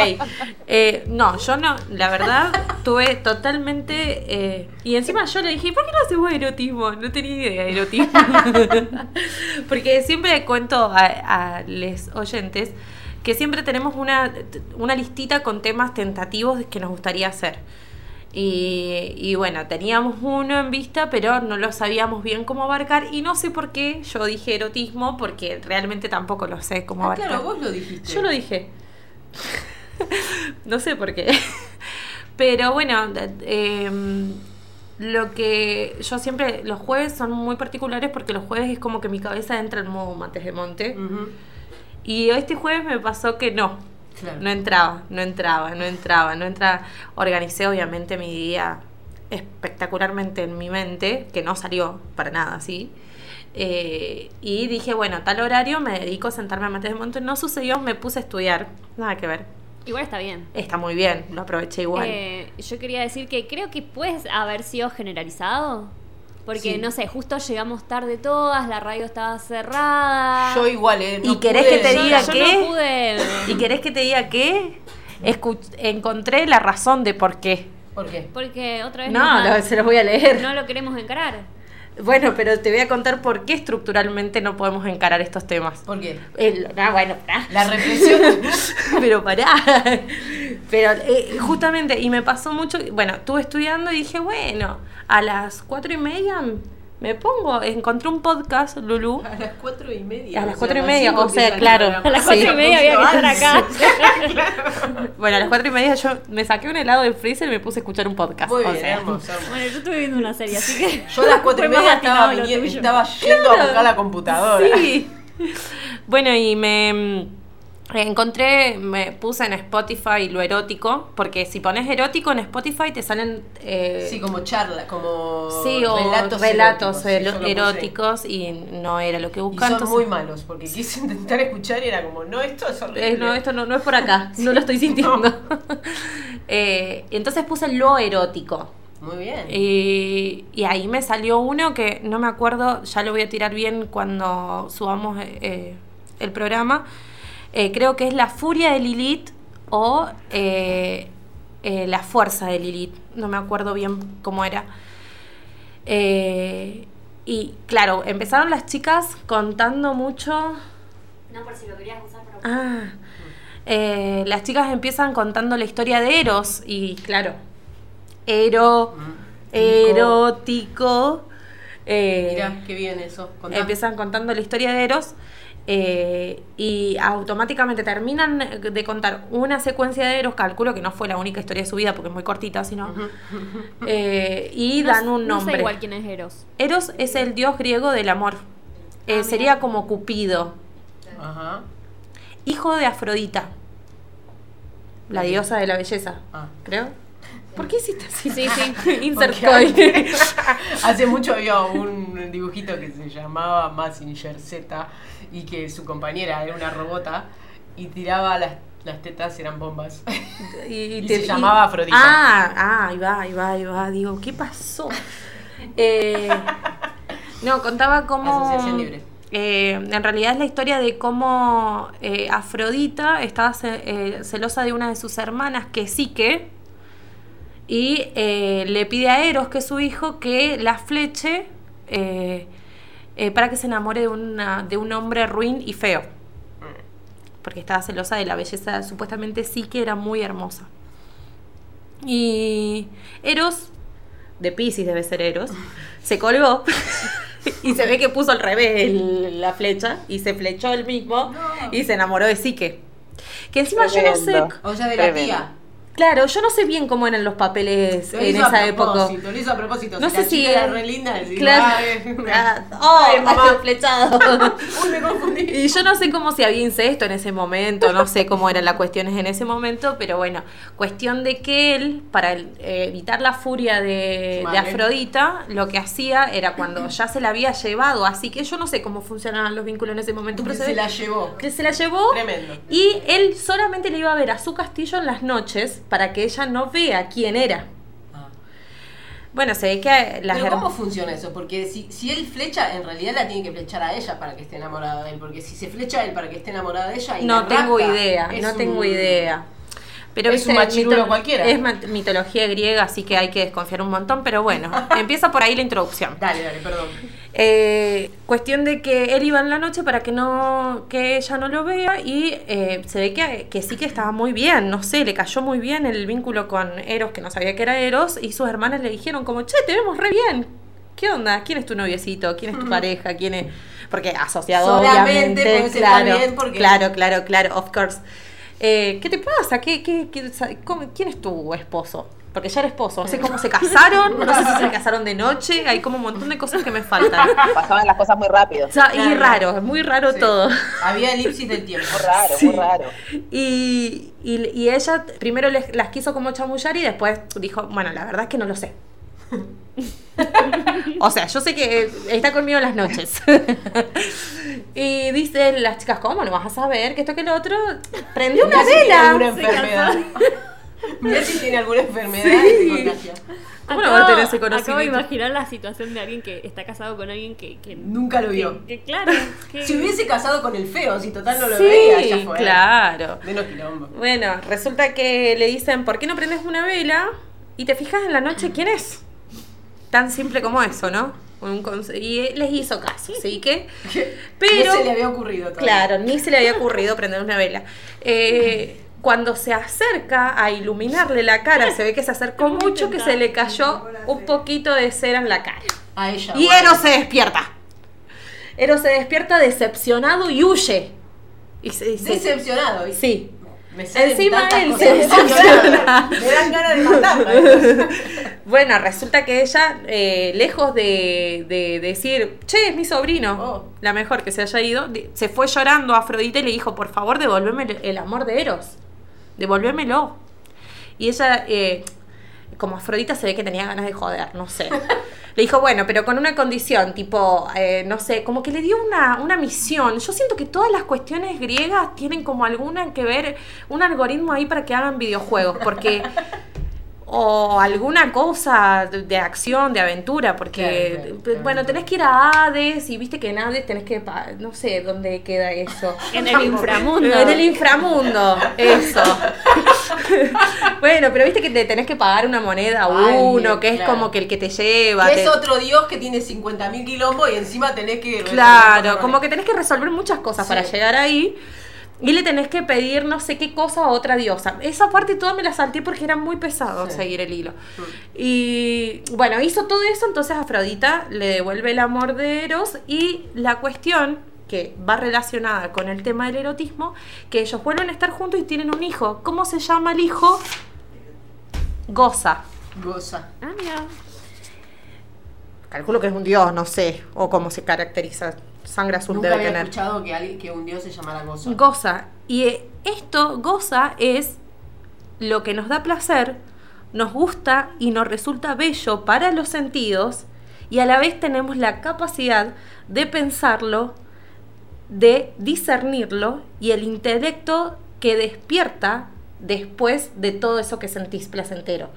Eh, no, yo no, la verdad, tuve totalmente... eh, y encima yo le dije, ¿por qué no hacemos erotismo? No tenía idea de erotismo. Porque siempre cuento a, a los oyentes que siempre tenemos una, una listita con temas tentativos que nos gustaría hacer. Y, y bueno, teníamos uno en vista, pero no lo sabíamos bien cómo abarcar. Y no sé por qué yo dije erotismo, porque realmente tampoco lo sé cómo Ah, abarcar. claro, vos lo dijiste. Yo lo dije. no sé por qué. Pero bueno, em, lo que yo siempre, los jueves son muy particulares porque los jueves es como que mi cabeza entra en modo mates de monte. Y este jueves me pasó que no. Claro. No entraba, no entraba, no entraba, no entraba. Organicé obviamente mi día espectacularmente en mi mente, que no salió para nada así. Eh, y dije, bueno, tal horario me dedico a sentarme a mates de monte. No sucedió, me puse a estudiar. Nada que ver. Igual está bien. Está muy bien, lo aproveché igual. Eh, yo quería decir que creo que puedes haber sido generalizado. Porque, Sí. no sé, justo llegamos tarde todas, la radio estaba cerrada. Yo igual, ¿eh? ¿Y querés que te diga yo qué? no pude. ¿Y querés que te diga qué? Escu- encontré la razón de por qué. ¿Por qué? Porque otra vez No, lo- se los voy a leer. no lo queremos encarar. Bueno, pero te voy a contar por qué estructuralmente no podemos encarar estos temas. ¿Por qué? El- no, bueno, pará. La represión. pero pará. Pero eh, justamente, y me pasó mucho, bueno, estuve estudiando y dije, bueno, a las cuatro y media me pongo, encontré un podcast, Lulu. A las cuatro y media. A las cuatro y media, o sea, claro. A las cuatro y media había que estar acá. Bueno, a las cuatro y media yo me saqué un helado del freezer y me puse a escuchar un podcast. Muy o bien, sea. hermoso, hermoso. Bueno, yo estuve viendo una serie, así que. Yo a las cuatro y media estaba, estaba yendo a buscar la computadora. Sí. Bueno, y me encontré, me puse en Spotify lo erótico, porque si pones erótico en Spotify te salen... eh, Sí, como charla, como sí, o relatos, relatos, eróticos, sí, eróticos y no era lo que buscaba. son entonces- muy malos, porque quise intentar escuchar y era como, no, esto es horrible. No, esto no, no es por acá, no lo estoy sintiendo. Eh, entonces puse lo erótico. Muy bien. Y, y ahí me salió uno que no me acuerdo, ya lo voy a tirar bien cuando subamos eh, el programa. Eh, creo que es La Furia de Lilith o eh, eh, La Fuerza de Lilith. No me acuerdo bien cómo era. Eh, y claro, empezaron las chicas contando mucho. No, por si lo querías usar para. Ah, eh, las chicas empiezan contando la historia de Eros y claro, Ero, erótico. eh, Mirá, qué bien eso. Contá. empiezan contando la historia de Eros eh, y automáticamente terminan de contar una secuencia de Eros, calculo que no fue la única historia de su vida porque es muy cortita, sino eh, y No- dan un No nombre. sé igual quién es Eros. Eros es el dios griego del amor. Eh, Ah, sería mira. como Cupido, Ajá. hijo de Afrodita, la diosa de la belleza, Ah. creo. ¿Por qué hiciste así? Sí, sí. Insert Hace mucho había un dibujito que se llamaba Massinger Z y que su compañera era una robota y tiraba las, las tetas, eran bombas. Y se llamaba Afrodita. Ah, ah, ahí va, ahí va, ahí va. Digo, ¿qué pasó? Eh, no, contaba cómo. Asociación libre. eh, en realidad es la historia de cómo eh, Afrodita estaba ce- celosa de una de sus hermanas, que sí que. Y le pide a Eros, que es su hijo, que la fleche eh, para que se enamore de, una, de un hombre ruin y feo. Porque estaba celosa de la belleza, supuestamente sí que era muy hermosa. Y Eros, de Pisces debe ser Eros, se colgó y se ve que puso al revés el- la flecha y se flechó él mismo y se enamoró de Psique. Que encima yo no sé. O sea, de la Tremendo. tía. Claro, yo no sé bien cómo eran los papeles Lo en esa época. Lo hizo a propósito. No si sé la si chica era re linda, decís, Claro. "Ay, Ah, oh, Ay, mamá. flechado. Uy, me confundí. Y yo no sé cómo si había incesto en ese momento, no sé cómo eran las cuestiones en ese momento, pero bueno, cuestión de que él, para eh, evitar la furia de. Afrodita, lo que hacía era cuando ya se la había llevado, así que yo no sé cómo funcionaban los vínculos en ese momento, Que pero se ve la llevó. que se la llevó Tremendo. y él solamente le iba a ver a su castillo en las noches para que ella no vea quién era. Ah. Bueno, se ve que las Pero ¿cómo funciona eso? Porque si, si él flecha, en realidad la tiene que flechar a ella para que esté enamorada de él. Porque si se flecha a él para que esté enamorada de ella... y No tengo rapta, idea, no un- tengo idea. Pero Es un viste, machirulo cualquiera. Es mitología griega, así que hay que desconfiar un montón, pero bueno, empieza por ahí la introducción. Dale, dale, perdón. Eh, cuestión de que él iba en la noche para que no que ella no lo vea y eh, se ve que, que sí que estaba muy bien, no sé, le cayó muy bien el vínculo con Eros, que no sabía que era Eros, y sus hermanas le dijeron como, che, te vemos re bien. ¿Qué onda? ¿Quién es tu noviecito? ¿Quién es tu pareja? ¿Quién es...? Porque asociado, Solamente obviamente, claro, porque- claro, claro, claro, of course. Eh, ¿Qué te pasa? ¿Qué, qué, qué- sa- cómo- ¿Quién es tu esposo? Porque ya era esposo, no sé cómo se casaron, no sé si se casaron de noche, hay como un montón de cosas que me faltan. Pasaban las cosas muy rápido. O sea, y raro, es muy raro Sí. todo. Había elipsis del tiempo. Muy raro, Sí. muy raro. Y, y- y ella primero les- las quiso como chamullar y después dijo, bueno, la verdad es que no lo sé. O sea, yo sé que está conmigo en las noches. y dicen las chicas, ¿cómo no vas a saber que esto que lo otro? Prende una si vela. enfermedad. Mirá si tiene alguna enfermedad Sí. y se. ¿Cómo no va a tener ese acabo de conocimiento? imaginar la situación de alguien que está casado con alguien que, que Nunca lo vio. que- que claro, que Si hubiese casado con el feo, si total no lo Sí, veía, ya fue. claro. Menos quilombo. Bueno, resulta que le dicen, ¿por qué no prendes una vela y te fijas en la noche quién es? Tan simple como eso, ¿no? Un y les hizo caso, así que... Pero... no se le había ocurrido todavía. Claro, ni se le había ocurrido prender una vela. Eh, cuando se acerca a iluminarle la cara, se ve que se acercó mucho, que se le cayó un poquito de cera en la cara. A ella. Y bueno. Eros se despierta. Eros se despierta decepcionado y huye. Y se, y se- Decepcionado. Sí. Me salen Encima él se Me dan decepciona. ganas- Me dan ganas de matarla. Bueno, resulta que ella, eh, lejos de, de decir, che, es mi sobrino, Oh. la mejor que se haya ido, se fue llorando a Afrodita y le dijo, por favor, devolveme el, el amor de Eros, devolvémelo. Y ella, eh, como Afrodita se ve que tenía ganas de joder, no sé. Le dijo, bueno, pero con una condición, tipo, eh, no sé, como que le dio una, una misión. Yo siento que todas las cuestiones griegas tienen como alguna que ver, un algoritmo ahí para que hagan videojuegos, porque o alguna cosa de, de acción, de aventura, porque, Claro, claro, claro. bueno, tenés que ir a Hades y viste que en Hades tenés que, pa- no sé dónde queda eso. en el inframundo. En el inframundo, eso. bueno, pero viste que te tenés que pagar una moneda a Ay, uno, que es claro. como que el que te lleva. Que te- es otro dios que tiene 50.000 quilombos y encima tenés que. Claro, como que tenés que resolver muchas cosas Sí. para llegar ahí. Y le tenés que pedir no sé qué cosa a otra diosa. Esa parte toda me la salté porque era muy pesado Sí. seguir el hilo. Y bueno, hizo todo eso, entonces Afrodita le devuelve el amor de Eros y la cuestión que va relacionada con el tema del erotismo, que ellos vuelven a estar juntos y tienen un hijo. ¿Cómo se llama el hijo? Goza. Goza. Ah, mira. Calculo que es un dios, no sé, o cómo se caracteriza. Sangre azul Nunca debe había tener. escuchado que, alguien, que un dios se llamara Goza. Goza. Y eh, esto, goza, es lo que nos da placer, nos gusta y nos resulta bello para los sentidos y a la vez tenemos la capacidad de pensarlo, de discernirlo y el intelecto que despierta después de todo eso que sentís placentero.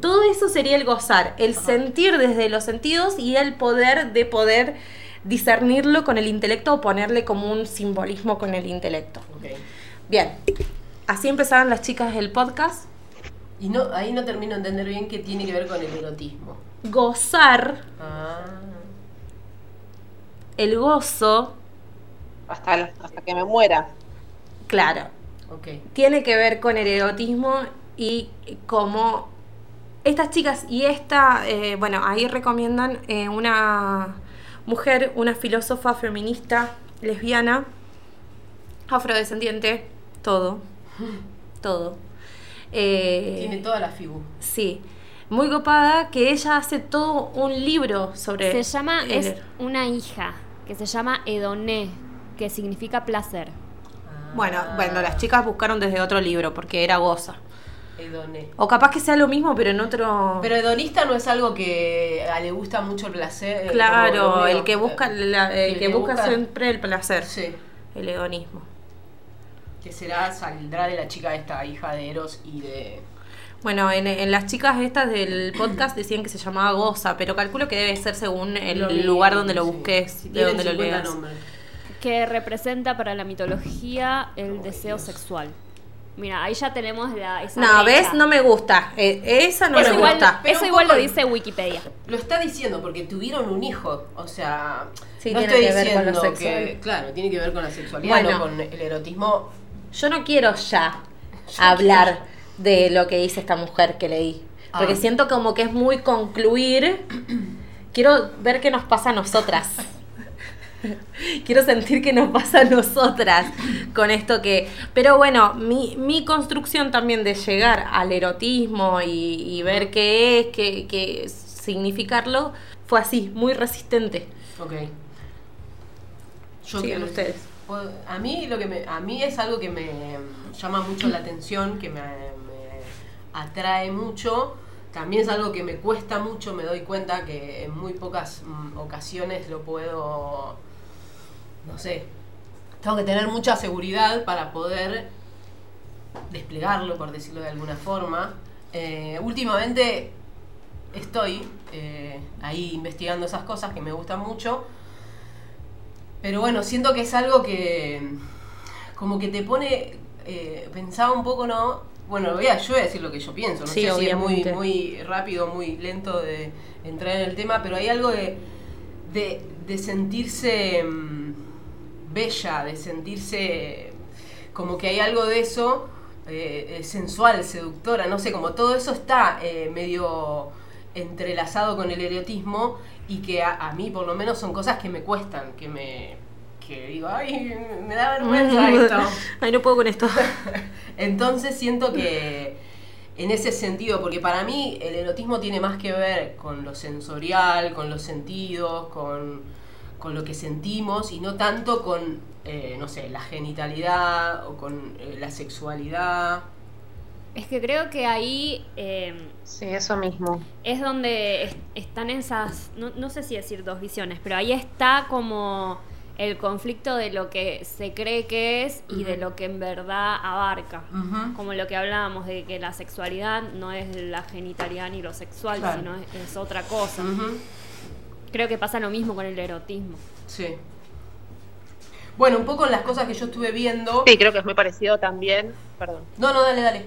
Todo eso sería el gozar, el sentir desde los sentidos y el poder de poder discernirlo con el intelecto o ponerle como un simbolismo con el intelecto. Bien, así empezaron las chicas del podcast. Y no, ahí no termino de entender bien qué tiene que ver con el erotismo. Gozar, Ah. el gozo, Hasta, hasta que me muera. claro, Ok. tiene que ver con el erotismo y como estas chicas y esta, eh, bueno, ahí recomiendan eh, una mujer, una filósofa feminista, lesbiana, afrodescendiente, todo, todo. Eh, Tiene toda la figu. Sí, muy copada que ella hace todo un libro sobre... Se llama, es una hija, que se llama Edoné, que significa placer. Bueno, Ah. bueno, las chicas buscaron desde otro libro porque era goza. Hedoné. O capaz que sea lo mismo, pero en otro... Pero hedonista no es algo que le gusta mucho el placer. como claro, el que busca, la- el que que busca busca- siempre el placer, Sí. el hedonismo. Que será, saldrá de la chica esta, hija de Eros y de. Bueno, en, en las chicas estas del podcast decían que se llamaba Goza, pero calculo que debe ser según el Lo lugar donde lo sí. busques, Si de donde lo 50 leas. nombres. Que representa para la mitología el deseo sexual. Mira, ahí ya tenemos la, esa No, brecha. ¿ves? No me gusta. Eh, esa no eso me igual, gusta. Pero eso igual lo dice Wikipedia. Lo está diciendo porque tuvieron un hijo, o sea, Sí, no tiene estoy que ver con lo diciendo sexual. que, claro, tiene que ver con la sexualidad, Bueno. no con el erotismo. Yo no quiero ya hablar de lo que dice esta mujer que leí. Porque Ah. siento como que es muy concluir. Quiero ver qué nos pasa a nosotras. Quiero sentir qué nos pasa a nosotras con esto que... Pero bueno, mi, mi construcción también de llegar al erotismo y, y ver qué es, qué, qué significarlo, fue así, muy resistente. Ok. Yo Sigan que- ustedes. A mí lo que me, a mí es algo que me llama mucho la atención, que me, me atrae mucho. También es algo que me cuesta mucho, me doy cuenta que en muy pocas mm, ocasiones lo puedo, no sé, tengo que tener mucha seguridad para poder desplegarlo, por decirlo de alguna forma. Eh, últimamente estoy eh, ahí investigando esas cosas que me gustan mucho. Pero bueno, siento que es algo que como que te pone, eh, pensaba un poco, ¿no? Bueno, voy a, yo voy a decir lo que yo pienso, no Sí, sé si es muy, muy rápido, muy lento de entrar en el tema, pero hay algo de, de, de sentirse mm, bella, de sentirse como que hay algo de eso, eh, sensual, seductora, no sé, como todo eso está eh, medio entrelazado con el erotismo y que a, a mí por lo menos son cosas que me cuestan, que me que digo, ay, me da vergüenza esto. Ay, no puedo con esto. Entonces siento que en ese sentido, porque para mí el erotismo tiene más que ver con lo sensorial, con los sentidos, con, con lo que sentimos y no tanto con, eh, no sé, la genitalidad o con eh, la sexualidad. Es que creo que ahí eh, Sí, eso mismo. es donde es- están esas, no, no sé si decir dos visiones, pero ahí está como el conflicto de lo que se cree que es y de lo que en verdad abarca. Como lo que hablábamos de que la sexualidad no es la genitalidad ni lo sexual, Claro. sino es, es otra cosa. Ujú. Creo que pasa lo mismo con el erotismo. Sí. Bueno, un poco las cosas que yo estuve viendo. Sí, creo que es muy parecido también. Perdón. No, no, dale, dale.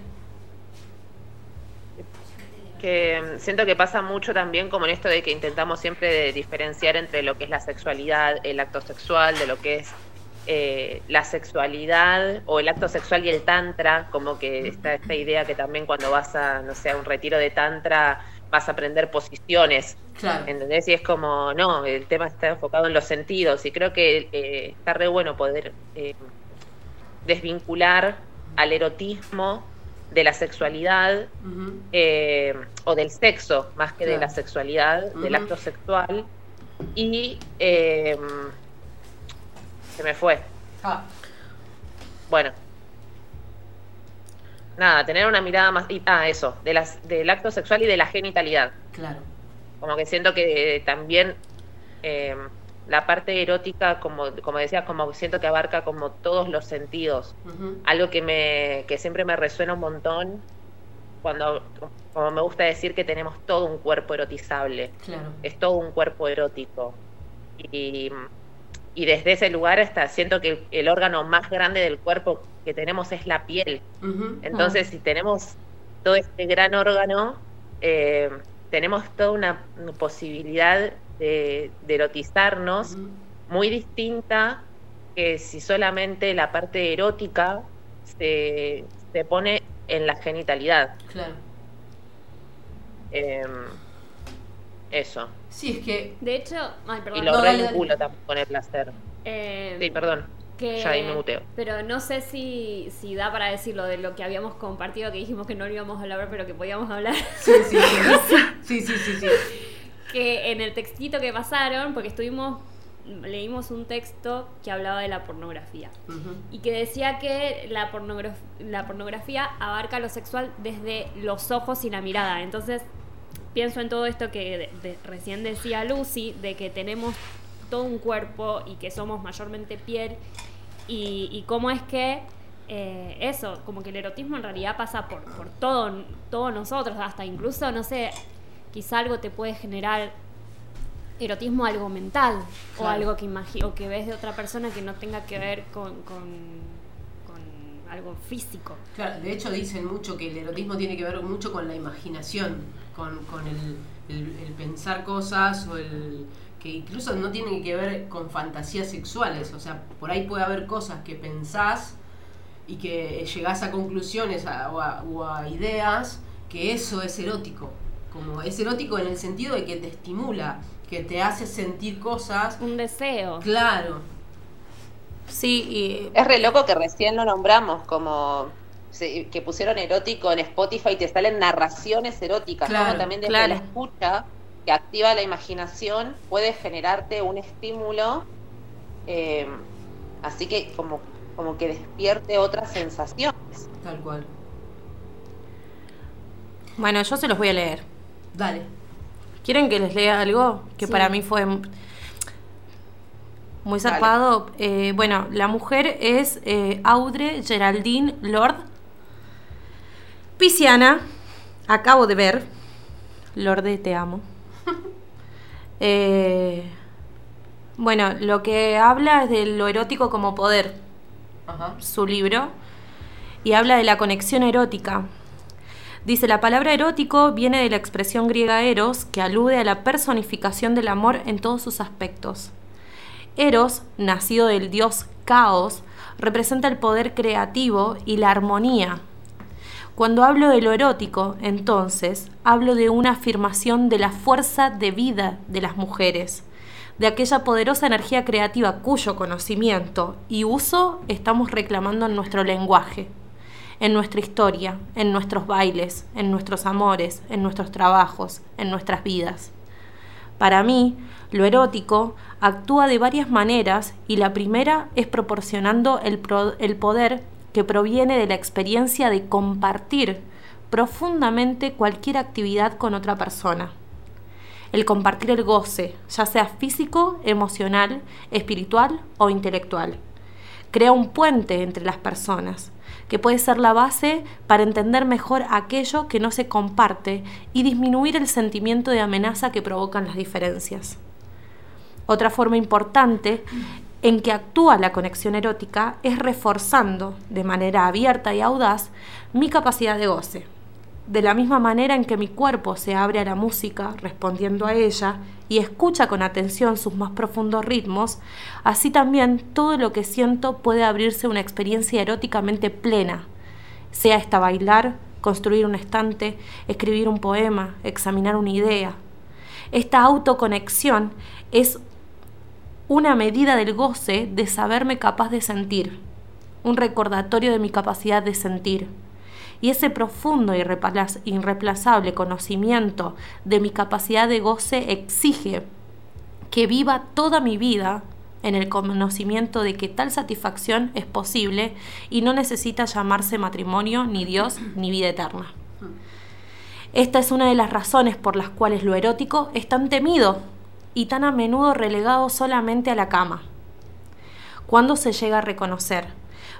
que mm, siento que pasa mucho también como en esto de que intentamos siempre de diferenciar entre lo que es la sexualidad, el acto sexual, de lo que es eh, la sexualidad o el acto sexual y el tantra, como que está esta idea que también cuando vas a, no sé, a un retiro de tantra vas a aprender posiciones, Claro. ¿entendés? Y es como, no, el tema está enfocado en los sentidos y creo que eh, está re bueno poder eh, desvincular al erotismo de la sexualidad eh, o del sexo más que de la sexualidad, del acto sexual. Y eh, se me fue. Ah, Bueno. Nada, tener una mirada más... y- ah, eso, de las, del acto sexual y de la genitalidad. claro. Como que siento que también eh, la parte erótica, como, como decía, como siento que abarca como todos los sentidos. Algo que me que siempre me resuena un montón cuando como me gusta decir que tenemos todo un cuerpo erotizable Claro. es todo un cuerpo erótico y, y desde ese lugar hasta siento que el, el órgano más grande del cuerpo que tenemos es la piel entonces si tenemos todo este gran órgano eh, tenemos toda una posibilidad de, de erotizarnos muy distinta que si solamente la parte erótica se, se pone en la genitalidad. Claro. Em, eso. Sí, es que. De hecho, ay, Y perdón. lo No, dale. también con el placer. Eh, Sí, perdón. que- Ya ahí me muteo. Pero no sé si, si da para decirlo de lo que habíamos compartido, que dijimos que no lo íbamos a hablar, pero que podíamos hablar. Sí, sí, sí. sí, sí, sí, sí. que en el textito que pasaron, porque estuvimos, leímos un texto que hablaba de la pornografía. Y que decía que la, pornogra- la pornografía abarca lo sexual desde los ojos y la mirada. Entonces, pienso en todo esto que de- de- recién decía Lucy, de que tenemos todo un cuerpo y que somos mayormente piel, y, y cómo es que eh, eso, como que el erotismo en realidad pasa por, por todo, todos nosotros, hasta incluso, no sé, quizá algo te puede generar erotismo algo mental o algo que imagi o que ves de otra persona que no tenga que ver con, con, con algo físico. Claro, de hecho dicen mucho que el erotismo tiene que ver mucho con la imaginación, con, con el, el- el pensar cosas o el que incluso no tiene que ver con fantasías sexuales, o sea, por ahí puede haber cosas que pensás y que llegás a conclusiones a- o, a, o a ideas que eso es erótico, como es erótico en el sentido de que te estimula, que te hace sentir cosas, Un deseo. claro, Sí, y Es re loco que recién lo nombramos, como que pusieron erótico en Spotify y te salen narraciones eróticas, Claro, como también desde claro. la escucha, que activa la imaginación, puede generarte un estímulo, eh, así que como, como que despierte otras sensaciones. tal cual. bueno, yo se los voy a leer. Dale. ¿Quieren que les lea algo que Sí. para mí fue muy zarpado? Eh, bueno, la mujer es eh, Audre Geraldine Lord. Pisciana, acabo de ver. Lorde, te amo. Eh, bueno, lo que habla es de lo erótico como poder, Ajá. su libro, y habla de la conexión erótica. Dice, la palabra erótico viene de la expresión griega eros, que alude a la personificación del amor en todos sus aspectos. Eros, nacido del dios Caos, representa el poder creativo y la armonía. Cuando hablo de lo erótico, entonces, hablo de una afirmación de la fuerza de vida de las mujeres, de aquella poderosa energía creativa cuyo conocimiento y uso estamos reclamando en nuestro lenguaje, en nuestra historia, en nuestros bailes, en nuestros amores, en nuestros trabajos, en nuestras vidas. Para mí, lo erótico actúa de varias maneras y la primera es proporcionando el, el poder que proviene de la experiencia de compartir profundamente cualquier actividad con otra persona. El compartir el goce, ya sea físico, emocional, espiritual o intelectual. Crea un puente entre las personas, que puede ser la base para entender mejor aquello que no se comparte y disminuir el sentimiento de amenaza que provocan las diferencias. Otra forma importante en que actúa la conexión erótica es reforzando de manera abierta y audaz mi capacidad de goce. De la misma manera en que mi cuerpo se abre a la música respondiendo a ella y escucha con atención sus más profundos ritmos, así también todo lo que siento puede abrirse una experiencia eróticamente plena, sea esta bailar, construir un estante, escribir un poema, examinar una idea. Esta autoconexión es una medida del goce de saberme capaz de sentir, un recordatorio de mi capacidad de sentir. Y ese profundo y irreemplazable conocimiento de mi capacidad de goce exige que viva toda mi vida en el conocimiento de que tal satisfacción es posible y no necesita llamarse matrimonio, ni Dios, ni vida eterna. Esta es una de las razones por las cuales lo erótico es tan temido y tan a menudo relegado solamente a la cama. ¿Cuándo se llega a reconocer?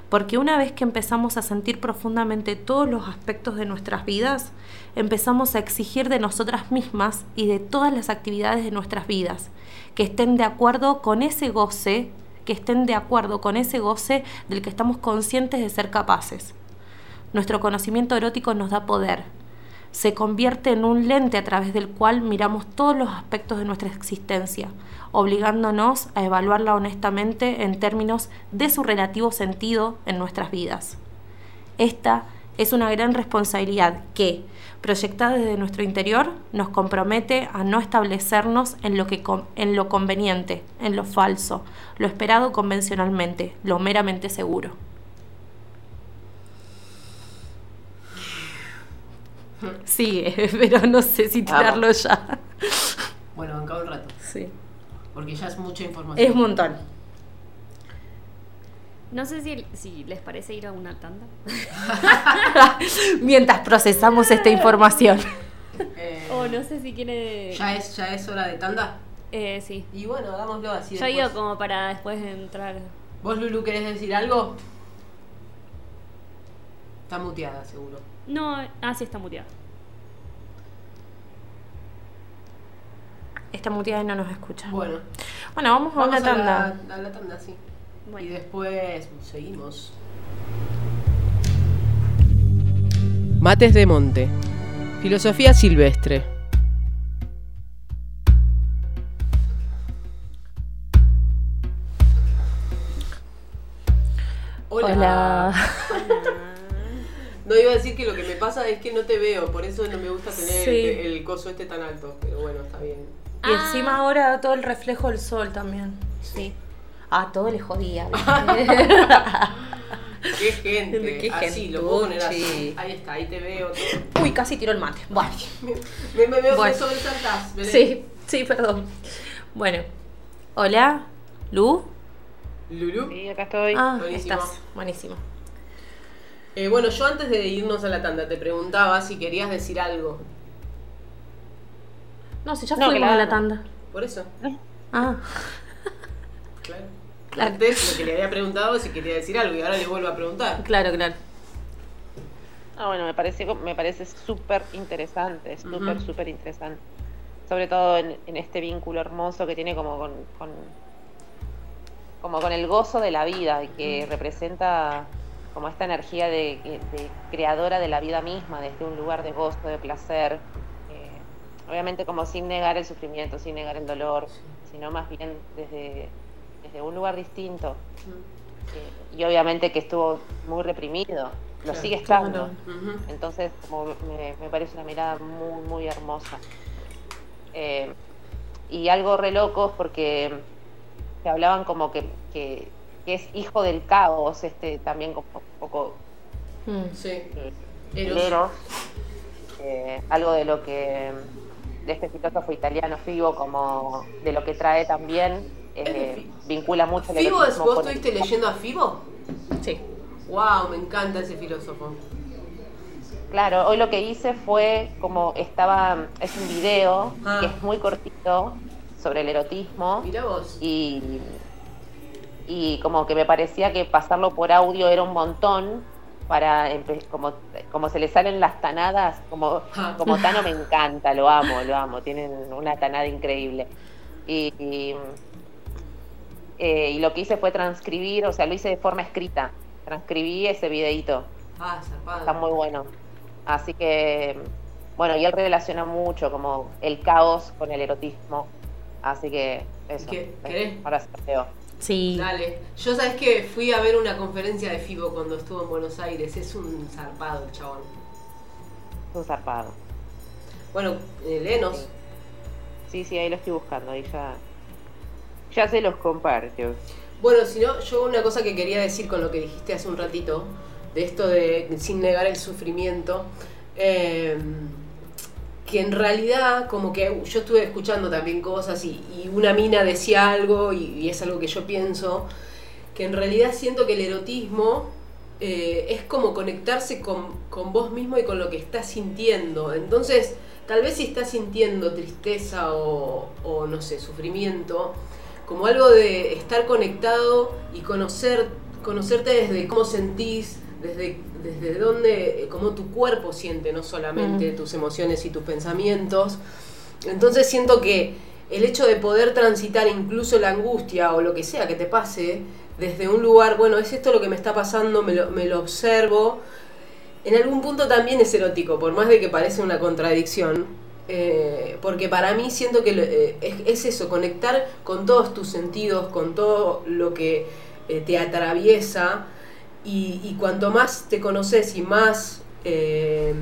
Porque una vez que empezamos a sentir profundamente todos los aspectos de nuestras vidas, empezamos a exigir de nosotras mismas y de todas las actividades de nuestras vidas, que estén de acuerdo con ese goce, que estén de acuerdo con ese goce del que estamos conscientes de ser capaces. Nuestro conocimiento erótico nos da poder, se convierte en un lente a través del cual miramos todos los aspectos de nuestra existencia, obligándonos a evaluarla honestamente en términos de su relativo sentido en nuestras vidas. Esta es una gran responsabilidad que, proyectada desde nuestro interior, nos compromete a no establecernos en lo, que en lo conveniente, en lo falso, lo esperado convencionalmente, lo meramente seguro. Sigue, pero no sé si tirarlo ya. Bueno, banca un rato, Sí. porque ya es mucha información. Es un montón. No sé si, si les parece ir a una tanda. Mientras procesamos esta información. Eh, O no sé si quiere. ¿ya, es, ¿Ya es hora de tanda? Eh, sí. Y bueno, hagámoslo así. Yo después. digo como para después entrar. ¿Vos, Lulu, querés decir algo? Está muteada, seguro. No, ah, sí está muteada. Esta muteada y no nos escucha. Bueno, Bueno, vamos a vamos una a tanda. la, a la tanda, sí. Bueno. Y después seguimos. Mates de Monte. Filosofía silvestre. Hola. No iba a decir que lo que me pasa es que no te veo, por eso no me gusta tener Sí. el, el coso este tan alto, pero bueno, está bien. Y encima ahora todo el reflejo del sol también. Sí. Ah, todo le jodía. Qué gente. Qué así, lo puedo poner así. Ahí está, ahí te veo. todo. Uy, casi tiró el mate. Bueno. Me, me veo Bueno. que sobresaltás, Belén. Sí, sí, perdón. Bueno. Hola, Lu. Lulu. Sí, acá estoy. Ah, Buenísimo. estás. Buenísimo. Eh, bueno, yo antes de irnos a la tanda te preguntaba si querías decir algo. No, si ya No, fuimos a la tanda. Por eso. Ah, Claro. Claro. Antes lo que le había preguntado es si quería decir algo y ahora le vuelvo a preguntar. claro, claro. Ah, bueno, me parece, me parece súper interesante, súper, súper interesante. Sobre todo en, en este vínculo hermoso que tiene como con, con- como con el gozo de la vida y que representa como esta energía de, de creadora de la vida misma, desde un lugar de gozo, de placer. eh, obviamente como sin negar el sufrimiento, sin negar el dolor, sino más bien desde, desde un lugar distinto. Eh, y obviamente que estuvo muy reprimido, lo sigue estando. Entonces, como me, me parece una mirada muy, muy hermosa. Eh, y algo re locos porque te hablaban como que, que, que es hijo del caos, este también un poco Mm. Sí. eh, Eros. Eros, eh, algo de lo que de este filósofo italiano Figo como de lo que trae también eh, vincula mucho el ¿Fibo es vos estuviste leyendo a Fibo? Sí. Wow, me encanta ese filósofo. Claro, hoy lo que hice fue como estaba, es un video Ah. que es muy cortito sobre el erotismo Mira vos. y, y como que me parecía que pasarlo por audio era un montón para como, como se le salen las tanadas, como, Ah. como Tano me encanta, lo amo, lo amo, tienen una tanada increíble. Y, y, eh, y lo que hice fue transcribir, o sea, lo hice de forma escrita, transcribí ese videito. Ah. Está muy bueno. Así que, bueno, y él relaciona mucho como el caos con el erotismo. Así que eso. ¿Qué? ¿Querés? Ahora se lo. Sí. Dale. Yo sabes que fui a ver una conferencia de Fibo cuando estuvo en Buenos Aires. Es un zarpado el chabón. Es un zarpado. Bueno, eh, léenos. Sí, sí, ahí lo estoy buscando. Ahí ya, ya se los comparto. Bueno, si no, yo una cosa que quería decir con lo que dijiste hace un ratito, de esto de sin negar el sufrimiento, eh, que en realidad como que yo estuve escuchando también cosas y, una mina decía algo y, y es algo que yo pienso, que en realidad siento que el erotismo eh, es como conectarse con, con vos mismo y con lo que estás sintiendo. Entonces, tal vez si estás sintiendo tristeza o, o, no sé, sufrimiento, como algo de estar conectado y conocer, conocerte desde cómo sentís, desde, desde dónde, eh, cómo tu cuerpo siente, no solamente Mm. tus emociones y tus pensamientos. Entonces siento que el hecho de poder transitar incluso la angustia o lo que sea que te pase desde un lugar, bueno, es esto lo que me está pasando, me lo, me lo observo, en algún punto también es erótico, por más de que parece una contradicción. eh, porque para mí siento que eh, es, es eso, conectar con todos tus sentidos, con todo lo que eh, te atraviesa y, cuanto más te conoces y más eh,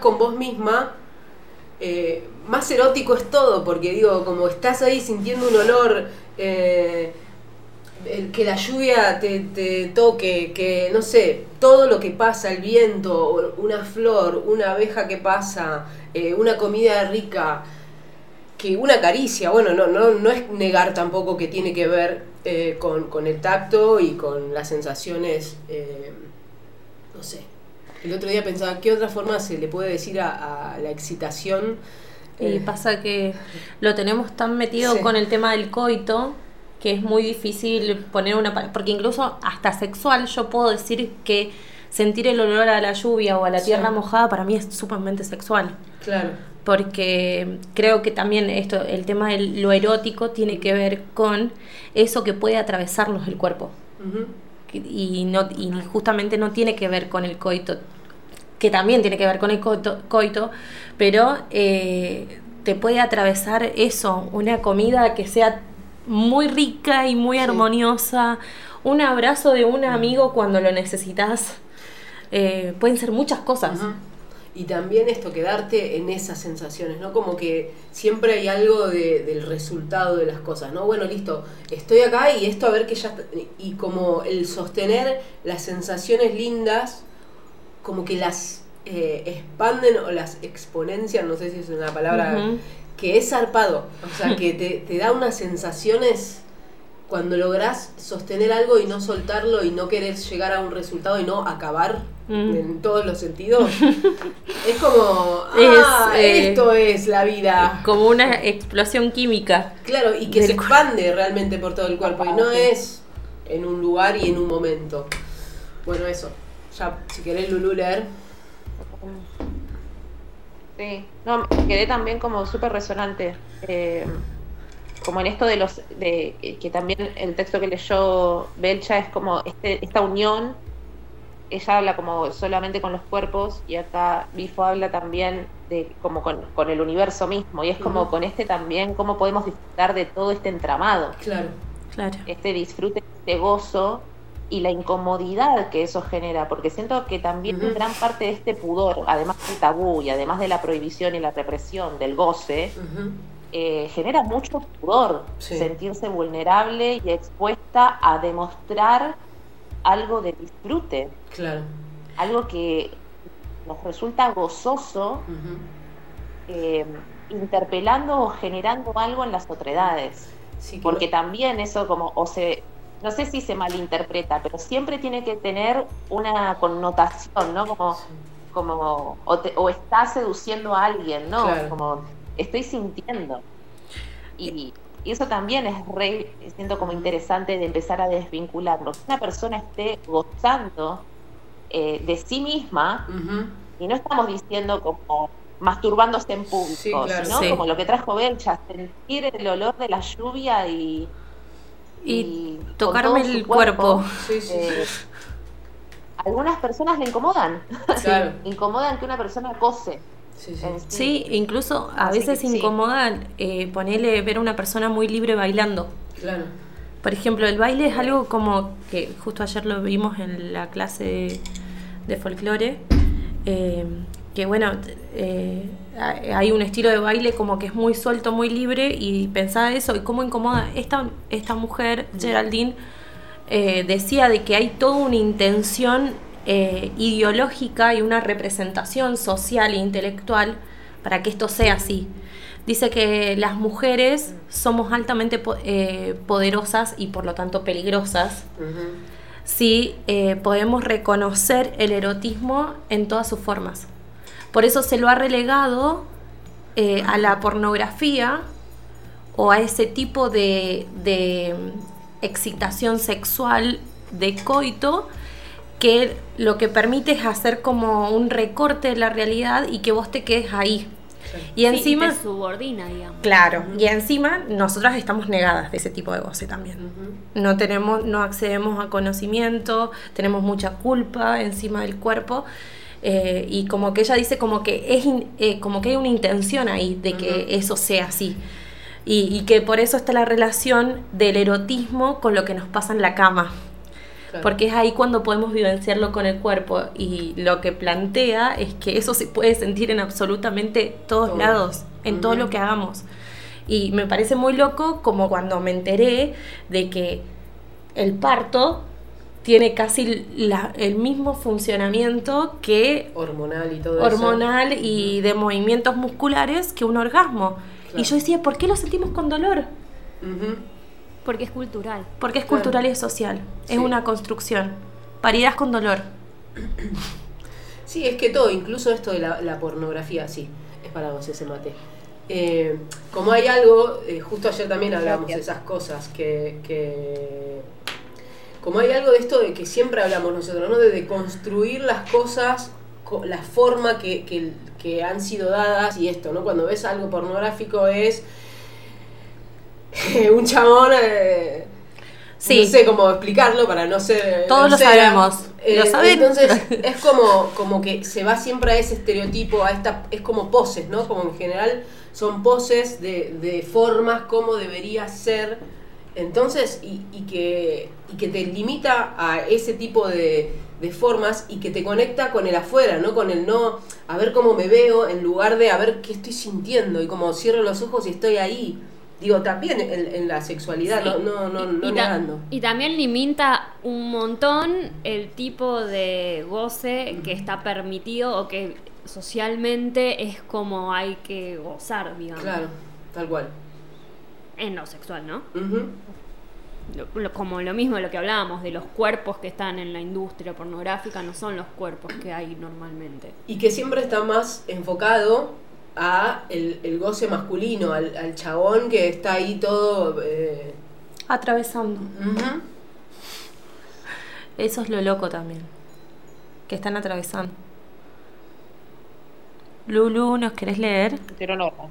con vos misma, eh, más erótico es todo, porque digo, como estás ahí sintiendo un olor, eh, que la lluvia te, toque, que no sé, todo lo que pasa, el viento, una flor, una abeja que pasa, eh, una comida rica, que una caricia, bueno, no, no, no es negar tampoco que tiene que ver eh, con, con el tacto y con las sensaciones, eh, no sé. El otro día pensaba, ¿qué otra forma se le puede decir a, a la excitación? Y Eh, pasa que lo tenemos tan metido Sí. con el tema del coito que es muy difícil poner una... Porque incluso hasta sexual yo puedo decir que sentir el olor a la lluvia o a la Sí. tierra mojada para mí es sumamente sexual. Claro. Porque creo que también esto, el tema de lo erótico tiene que ver con eso que puede atravesarnos el cuerpo. Y no y justamente no tiene que ver con el coito que también tiene que ver con el coito, coito, pero eh, te puede atravesar eso, una comida que sea muy rica y muy armoniosa, un abrazo de un amigo cuando lo necesitas. Eh, pueden ser muchas cosas. Y también esto, quedarte en esas sensaciones, ¿no? Como que siempre hay algo de- del resultado de las cosas, ¿no? Bueno, listo, estoy acá y esto a ver que ya. Y como el sostener las sensaciones lindas, como que las eh, expanden o las exponencian, no sé si es una palabra que es zarpado. O sea, que te, te da unas sensaciones cuando lográs sostener algo y no soltarlo y no querer llegar a un resultado y no acabar Mm. en todos los sentidos. es como, Es, ah, eh, esto es la vida. Como una explosión química. Claro, y que se expande realmente por todo el cuerpo y no es en un lugar y en un momento. Bueno, eso. Ya, si querés, Lulu, leer. Sí, no, me quedé también como súper resonante, eh, como en esto de los, de eh, que también el texto que leyó Belcha es como este, esta unión, ella habla como solamente con los cuerpos y acá Bifo habla también de como con, con el universo mismo y es como Ujú. con este también cómo podemos disfrutar de todo este entramado, Claro. Claro. este disfrute, este gozo y la incomodidad que eso genera, porque siento que también Ujú. gran parte de este pudor, además del tabú y además de la prohibición y la represión, del goce, Ujú. Eh, genera mucho pudor Sí. sentirse vulnerable y expuesta a demostrar algo de disfrute, Claro. algo que nos resulta gozoso, eh, interpelando o generando algo en las otredades. Sí, que Porque también eso como, o se, no sé si se malinterpreta, pero siempre tiene que tener una connotación, ¿no? Como, Sí. como o, te- o está seduciendo a alguien, ¿no? Claro. Como estoy sintiendo. Y, y eso también es re, siento como interesante de empezar a desvincularlo. Que una persona esté gozando eh, de sí misma, y no estamos diciendo como masturbándose en público, Sí, claro. sino Sí. como lo que trajo Belcha, sentir el olor de la lluvia y, Y tocarme el cuerpo. Sí, eh, sí. algunas personas le incomodan, Claro. incomodan que una persona cose. Sí, sí. en sí. Sí, incluso a Así veces que sí. incomoda eh, ponerle ver a una persona muy libre bailando. Claro. Por ejemplo, el baile es algo como que justo ayer lo vimos en la clase de, de folclore, eh, que bueno, eh, ha- hay un estilo de baile como que es muy suelto, muy libre y pensaba eso y cómo incomoda esta, esta mujer, Geraldine, eh, decía de que hay toda una intención eh, ideológica y una representación social e intelectual para que esto sea así. Dice que las mujeres somos altamente po- eh, poderosas y por lo tanto peligrosas si eh, podemos reconocer el erotismo en todas sus formas. Por eso se lo ha relegado eh, a la pornografía o a ese tipo de, de mm, excitación sexual de coito que lo que permite es hacer como un recorte de la realidad y que vos te quedes ahí. Y Sí, encima... te subordina, digamos. Claro, y encima nosotras estamos negadas de ese tipo de goce también. No tenemos, no accedemos a conocimiento, tenemos mucha culpa encima del cuerpo. eh, y como que ella dice como que es in- eh, como que hay una intención ahí de que eso sea así. Y, y que por eso está la relación del erotismo con lo que nos pasa en la cama. Claro. Porque es ahí cuando podemos vivenciarlo con el cuerpo. Y lo que plantea es que eso se puede sentir en absolutamente todos Todo. lados, en todo Ujú. lo que hagamos. Y me parece muy loco como cuando me enteré de que el parto tiene casi la- el mismo funcionamiento que Hormonal y todo eso. hormonal y de movimientos musculares que un orgasmo. Claro. Y yo decía, ¿por qué lo sentimos con dolor? Ujú. Porque es cultural. Porque es Claro. cultural y es social, Sí. es una construcción. Paridad con dolor. Sí, es que todo, incluso esto de la, la pornografía, sí, es para vos ese mate. Eh, como hay algo, eh, justo ayer también hablamos de esas cosas, que, que- como hay algo de esto de que siempre hablamos nosotros, ¿no? De, de construir las cosas, co- la forma que, que- que han sido dadas y esto, ¿no? Cuando ves algo pornográfico es un chabón... eh, Sí. No sé cómo explicarlo para no ser. Todos lo sabemos. ¿Lo saben? Entonces, es como, como que se va siempre a ese estereotipo, a esta. Es como poses, ¿no? Como en general son poses de, de formas, como debería ser. Entonces, y, y que, y que te limita a ese tipo de, de formas y que te conecta con el afuera, ¿no? Con el no, a ver cómo me veo, en lugar de a ver qué estoy sintiendo y como cierro los ojos y estoy ahí. Digo, también en, en la sexualidad, no, no, no, no y, ta- negando. y también limita un montón el tipo de goce que está permitido o que socialmente es como hay que gozar, digamos. Claro, tal cual. En lo sexual, ¿no? Lo- lo- como lo mismo de lo que hablábamos, de los cuerpos que están en la industria pornográfica, no son los cuerpos que hay normalmente. Y que siempre está más enfocado a el, el goce masculino, al, al chabón que está ahí todo... eh, Atravesando. Eso es lo loco también. Que están atravesando. Lulu, ¿nos querés leer? Heteronorma.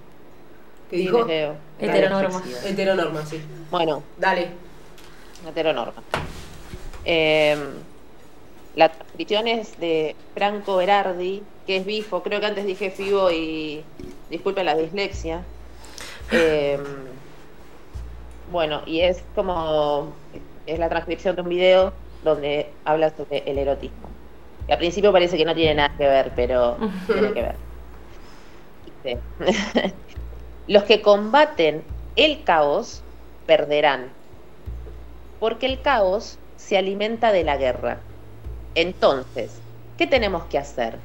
¿Qué Sí, dijo? leo. Heteronorma. Dale, Heteronorma, sí. Bueno, Dale. heteronorma. Eh, la transcripción es de Franco Berardi, que es bifo. Creo que antes dije fibo y disculpen la dislexia. Eh, bueno, y es como es la transcripción de un video donde habla sobre el erotismo. Que al principio parece que no tiene nada que ver, pero tiene que ver. Los que combaten el caos perderán, porque el caos se alimenta de la guerra. Entonces, ¿qué tenemos que hacer?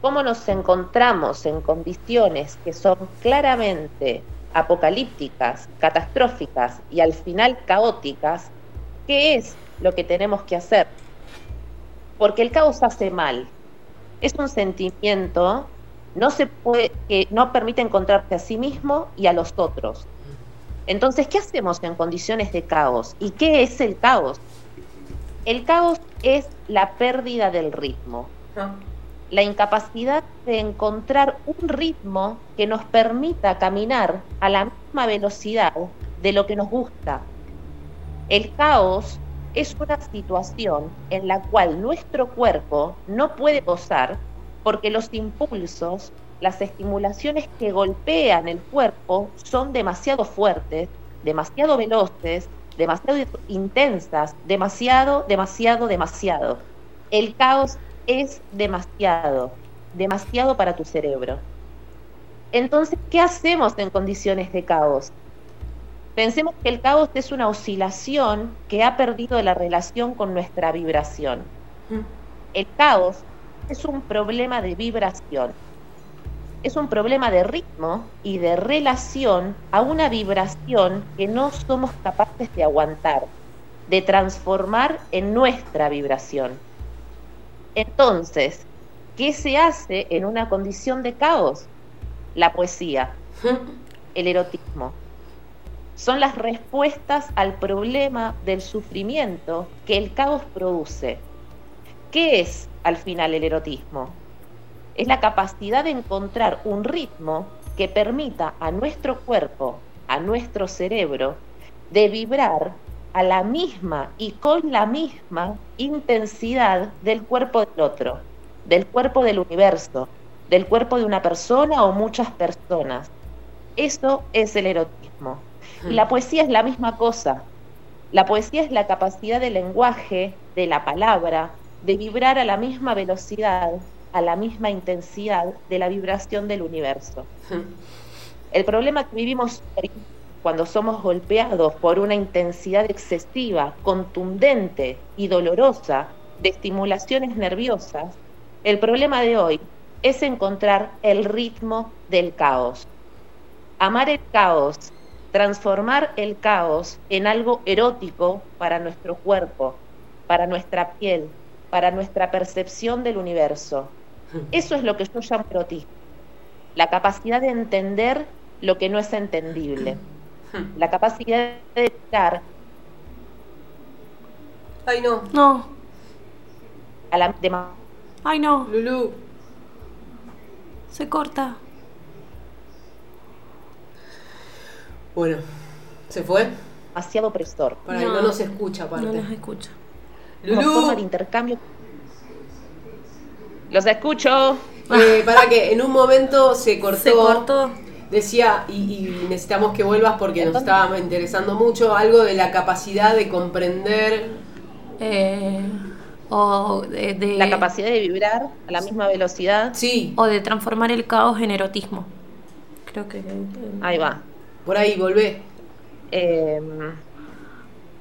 ¿Cómo nos encontramos en condiciones que son claramente apocalípticas, catastróficas y al final caóticas? ¿Qué es lo que tenemos que hacer? Porque el caos hace mal. Es un sentimiento no que no permite encontrarse a sí mismo y a los otros. Entonces, ¿qué hacemos en condiciones de caos? ¿Y qué es el caos? El caos es la pérdida del ritmo, Ah, la incapacidad de encontrar un ritmo que nos permita caminar a la misma velocidad de lo que nos gusta. El caos es una situación en la cual nuestro cuerpo no puede gozar porque los impulsos, las estimulaciones que golpean el cuerpo son demasiado fuertes, demasiado veloces, demasiado intensas, demasiado, demasiado, demasiado. El caos es demasiado, demasiado para tu cerebro. Entonces, ¿qué hacemos en condiciones de caos? Pensemos que el caos es una oscilación que ha perdido la relación con nuestra vibración. El caos es un problema de vibración. Es un problema de ritmo y de relación a una vibración que no somos capaces de aguantar, de transformar en nuestra vibración. Entonces, ¿qué se hace en una condición de caos? La poesía, el erotismo. Son las respuestas al problema del sufrimiento que el caos produce. ¿Qué es al final el erotismo? Es la capacidad de encontrar un ritmo que permita a nuestro cuerpo, a nuestro cerebro, de vibrar a la misma y con la misma intensidad del cuerpo del otro, del cuerpo del universo, del cuerpo de una persona o muchas personas. Eso es el erotismo. Y la poesía es la misma cosa. La poesía es la capacidad del lenguaje, de la palabra, de vibrar a la misma velocidad, a la misma intensidad de la vibración del universo. El problema que vivimos hoy, cuando somos golpeados por una intensidad excesiva, contundente y dolorosa de estimulaciones nerviosas, el problema de hoy es encontrar el ritmo del caos. Amar el caos, transformar el caos en algo erótico para nuestro cuerpo, para nuestra piel, para nuestra percepción del universo. Eso es lo que yo llamo erotismo. La capacidad de entender lo que no es entendible. La capacidad de dar Ay, no. No, a la de ay no, Lulu. se corta. Bueno, ¿se fue? demasiado opresor. Para que no nos escucha, aparte. No nos escucha. Lulú. forma de intercambio. Los escucho. Eh, para que en un momento se cortó. Se cortó. Decía, y, y necesitamos que vuelvas porque nos estaba interesando mucho, algo de la capacidad de comprender. Eh, o de, de- La capacidad de vibrar a la misma velocidad. Sí, o de transformar el caos en erotismo. Creo que. Ahí va. por ahí, volvé. Eh,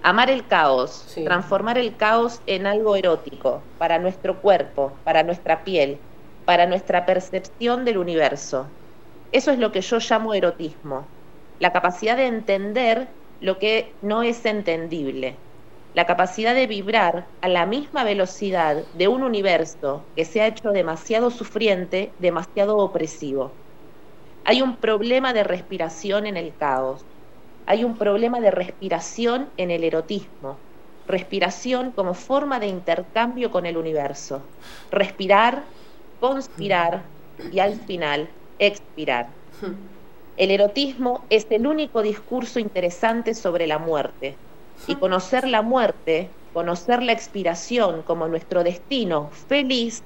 amar el caos, Sí. transformar el caos en algo erótico para nuestro cuerpo, para nuestra piel, para nuestra percepción del universo. Eso es lo que yo llamo erotismo, la capacidad de entender lo que no es entendible, la capacidad de vibrar a la misma velocidad de un universo que se ha hecho demasiado sufriente, demasiado opresivo. Hay un problema de respiración en el caos. Hay un problema de respiración en el erotismo. Respiración como forma de intercambio con el universo. Respirar, conspirar y al final expirar. El erotismo es el único discurso interesante sobre la muerte. Y conocer la muerte, conocer la expiración como nuestro destino feliz,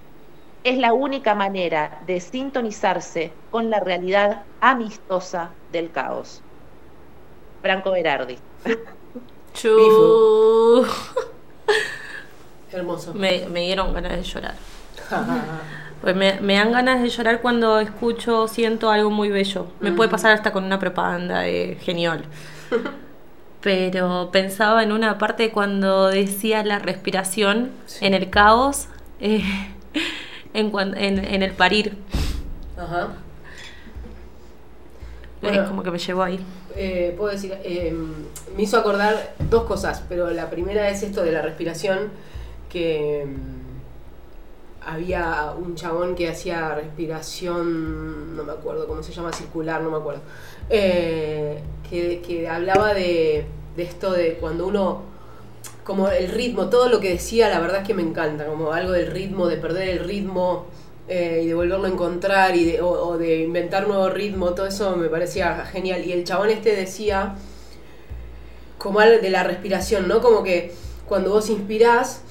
es la única manera de sintonizarse con la realidad amistosa del caos. Franco Berardi. Chu. Hermoso. Me, me dieron ganas de llorar. Pues me, me dan ganas de llorar cuando escucho, siento algo muy bello. Me puede pasar hasta con una propaganda de genial. Pero pensaba en una parte cuando decía la respiración en el caos, eh, en, en, en el parir. Ajá. Eh, Bueno. como que me llevó ahí. Eh, puedo decir, eh, me hizo acordar dos cosas, pero la primera es esto de la respiración, que mm, había un chabón que hacía respiración, no me acuerdo cómo se llama, circular, no me acuerdo, eh, que, que hablaba de, de esto de cuando uno, como el ritmo, todo lo que decía, la verdad es que me encanta, como algo del ritmo, de perder el ritmo. Eh, y de volverlo a encontrar y de, o, o de inventar nuevo ritmo, todo eso me parecía genial. Y el chabón este decía, como algo de la respiración, ¿no? Como que cuando vos inspirás,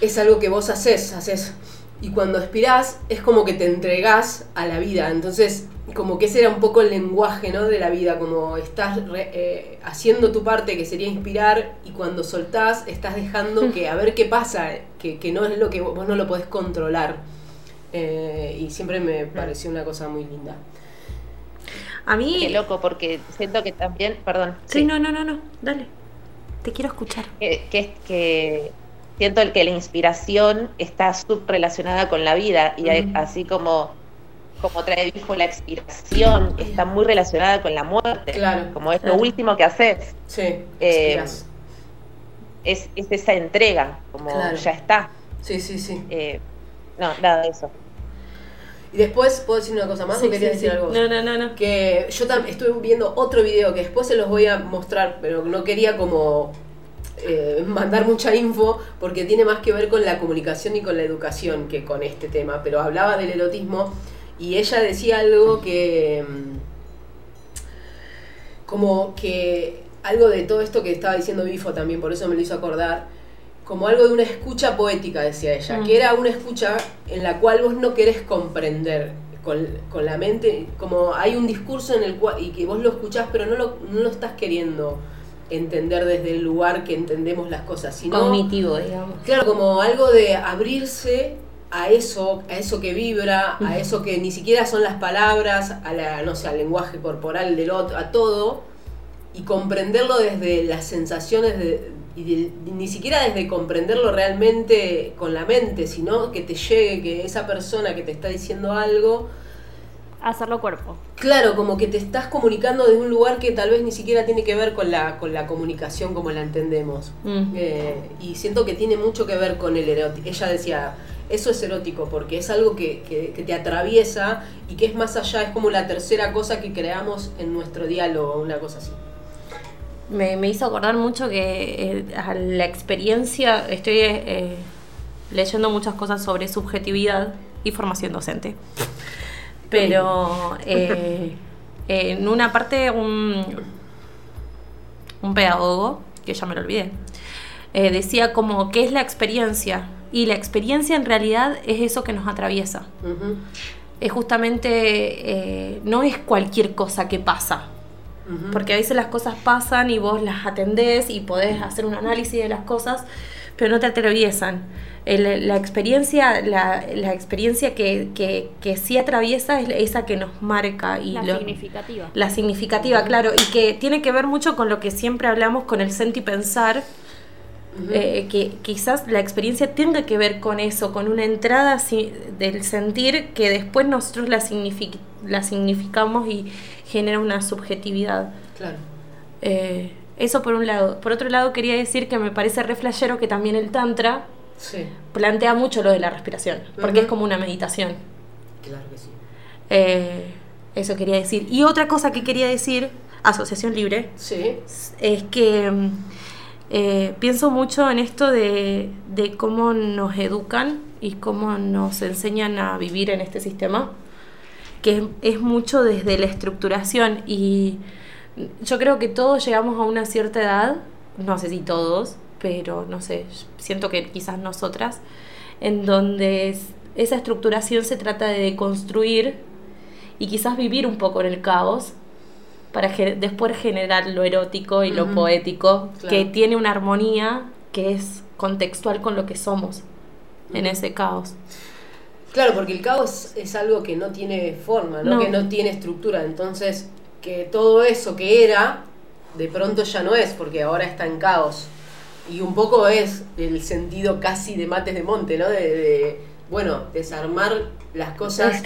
es algo que vos haces, haces. Y cuando expirás, es como que te entregás a la vida. Entonces, como que ese era un poco el lenguaje, ¿no? De la vida, como estás re- eh, haciendo tu parte, que sería inspirar, y cuando soltás, estás dejando que a ver qué pasa, que, que no es lo que vos, vos no lo podés controlar. Eh, y siempre me pareció una cosa muy linda. A mí... Qué loco, porque siento que también, perdón, Sí, no, no, no, no. Dale. Te quiero escuchar. que, que, que siento el que la inspiración está subrelacionada con la vida y así como como trae dijo la expiración está muy relacionada con la muerte Claro, como es claro. lo último que haces Sí, Eh, es, es esa entrega como Claro. ya está Sí, sí, sí. Eh, no nada de eso Y después, ¿puedo decir una cosa más o quería decir algo? No, no, no, no. Que yo también estuve viendo otro video que después se los voy a mostrar, pero no quería como eh, mandar mucha info porque tiene más que ver con la comunicación y con la educación que con este tema. Pero hablaba del erotismo y ella decía algo que. mm, como que algo de todo esto que estaba diciendo Bifo también, por eso me lo hizo acordar, como algo de una escucha poética, decía ella, Mm. que era una escucha en la cual vos no querés comprender con, con la mente, como hay un discurso en el cual, y que vos lo escuchás, pero no lo, no lo estás queriendo entender desde el lugar que entendemos las cosas, sino... Cognitivo, digamos. Claro, como algo de abrirse a eso, a eso que vibra, a eso que ni siquiera son las palabras, a la, no sé, al lenguaje corporal del otro, a todo, y comprenderlo desde las sensaciones de, y de- ni siquiera desde comprenderlo realmente con la mente, sino que te llegue, que esa persona que te está diciendo algo, Hacerlo cuerpo. Claro, como que te estás comunicando desde un lugar que tal vez ni siquiera tiene que ver con la, con la comunicación como la entendemos. Mm. Eh, y siento que tiene mucho que ver con el erótico. Ella decía, eso es erótico porque es algo que, que- que te atraviesa y que es más allá, es como la tercera cosa que creamos en nuestro diálogo, una cosa así. Me, me hizo acordar mucho que eh, a la experiencia, estoy eh, leyendo muchas cosas sobre subjetividad y formación docente. Pero eh, en una parte un, un pedagogo, que ya me lo olvidé, decía como, ¿qué es la experiencia? Y la experiencia en realidad es eso que nos atraviesa. Es justamente, no es cualquier cosa que pasa, porque a veces las cosas pasan y vos las atendés y podés hacer un análisis de las cosas, pero no te atraviesan. El- la experiencia, la, la experiencia que, que, que sí atraviesa es esa que nos marca y La lo- significativa. la significativa, claro, y que tiene que ver mucho con lo que siempre hablamos con el senti pensar, eh, que quizás la experiencia tenga que ver con eso, con una entrada si- del sentir que después nosotros la, signific- la significamos y genera una subjetividad. Claro. Eh, eso por un lado. Por otro lado, quería decir que me parece re flashero que también el Tantra Sí, plantea mucho lo de la respiración, porque Ujú. es como una meditación. claro que sí. Eh, eso quería decir. Y otra cosa que quería decir, asociación libre, Sí, es que mm, eh, pienso mucho en esto de, cómo nos educan y cómo nos enseñan a vivir en este sistema, que es, mucho desde la estructuración. Y yo creo que todos llegamos a una cierta edad, no sé si todos, pero no sé, siento que quizás nosotras, en donde es- esa estructuración se trata de deconstruir y quizás vivir un poco en el caos para ge- después generar lo erótico y lo poético, Claro. que tiene una armonía que es contextual con lo que somos en ese caos. Claro, porque el caos es algo que no tiene forma, ¿no? No. que no tiene estructura. Entonces, que todo eso que era, de pronto ya no es, porque ahora está en caos. Y un poco es el sentido casi de mates de monte, ¿no? De, de, bueno, desarmar las cosas,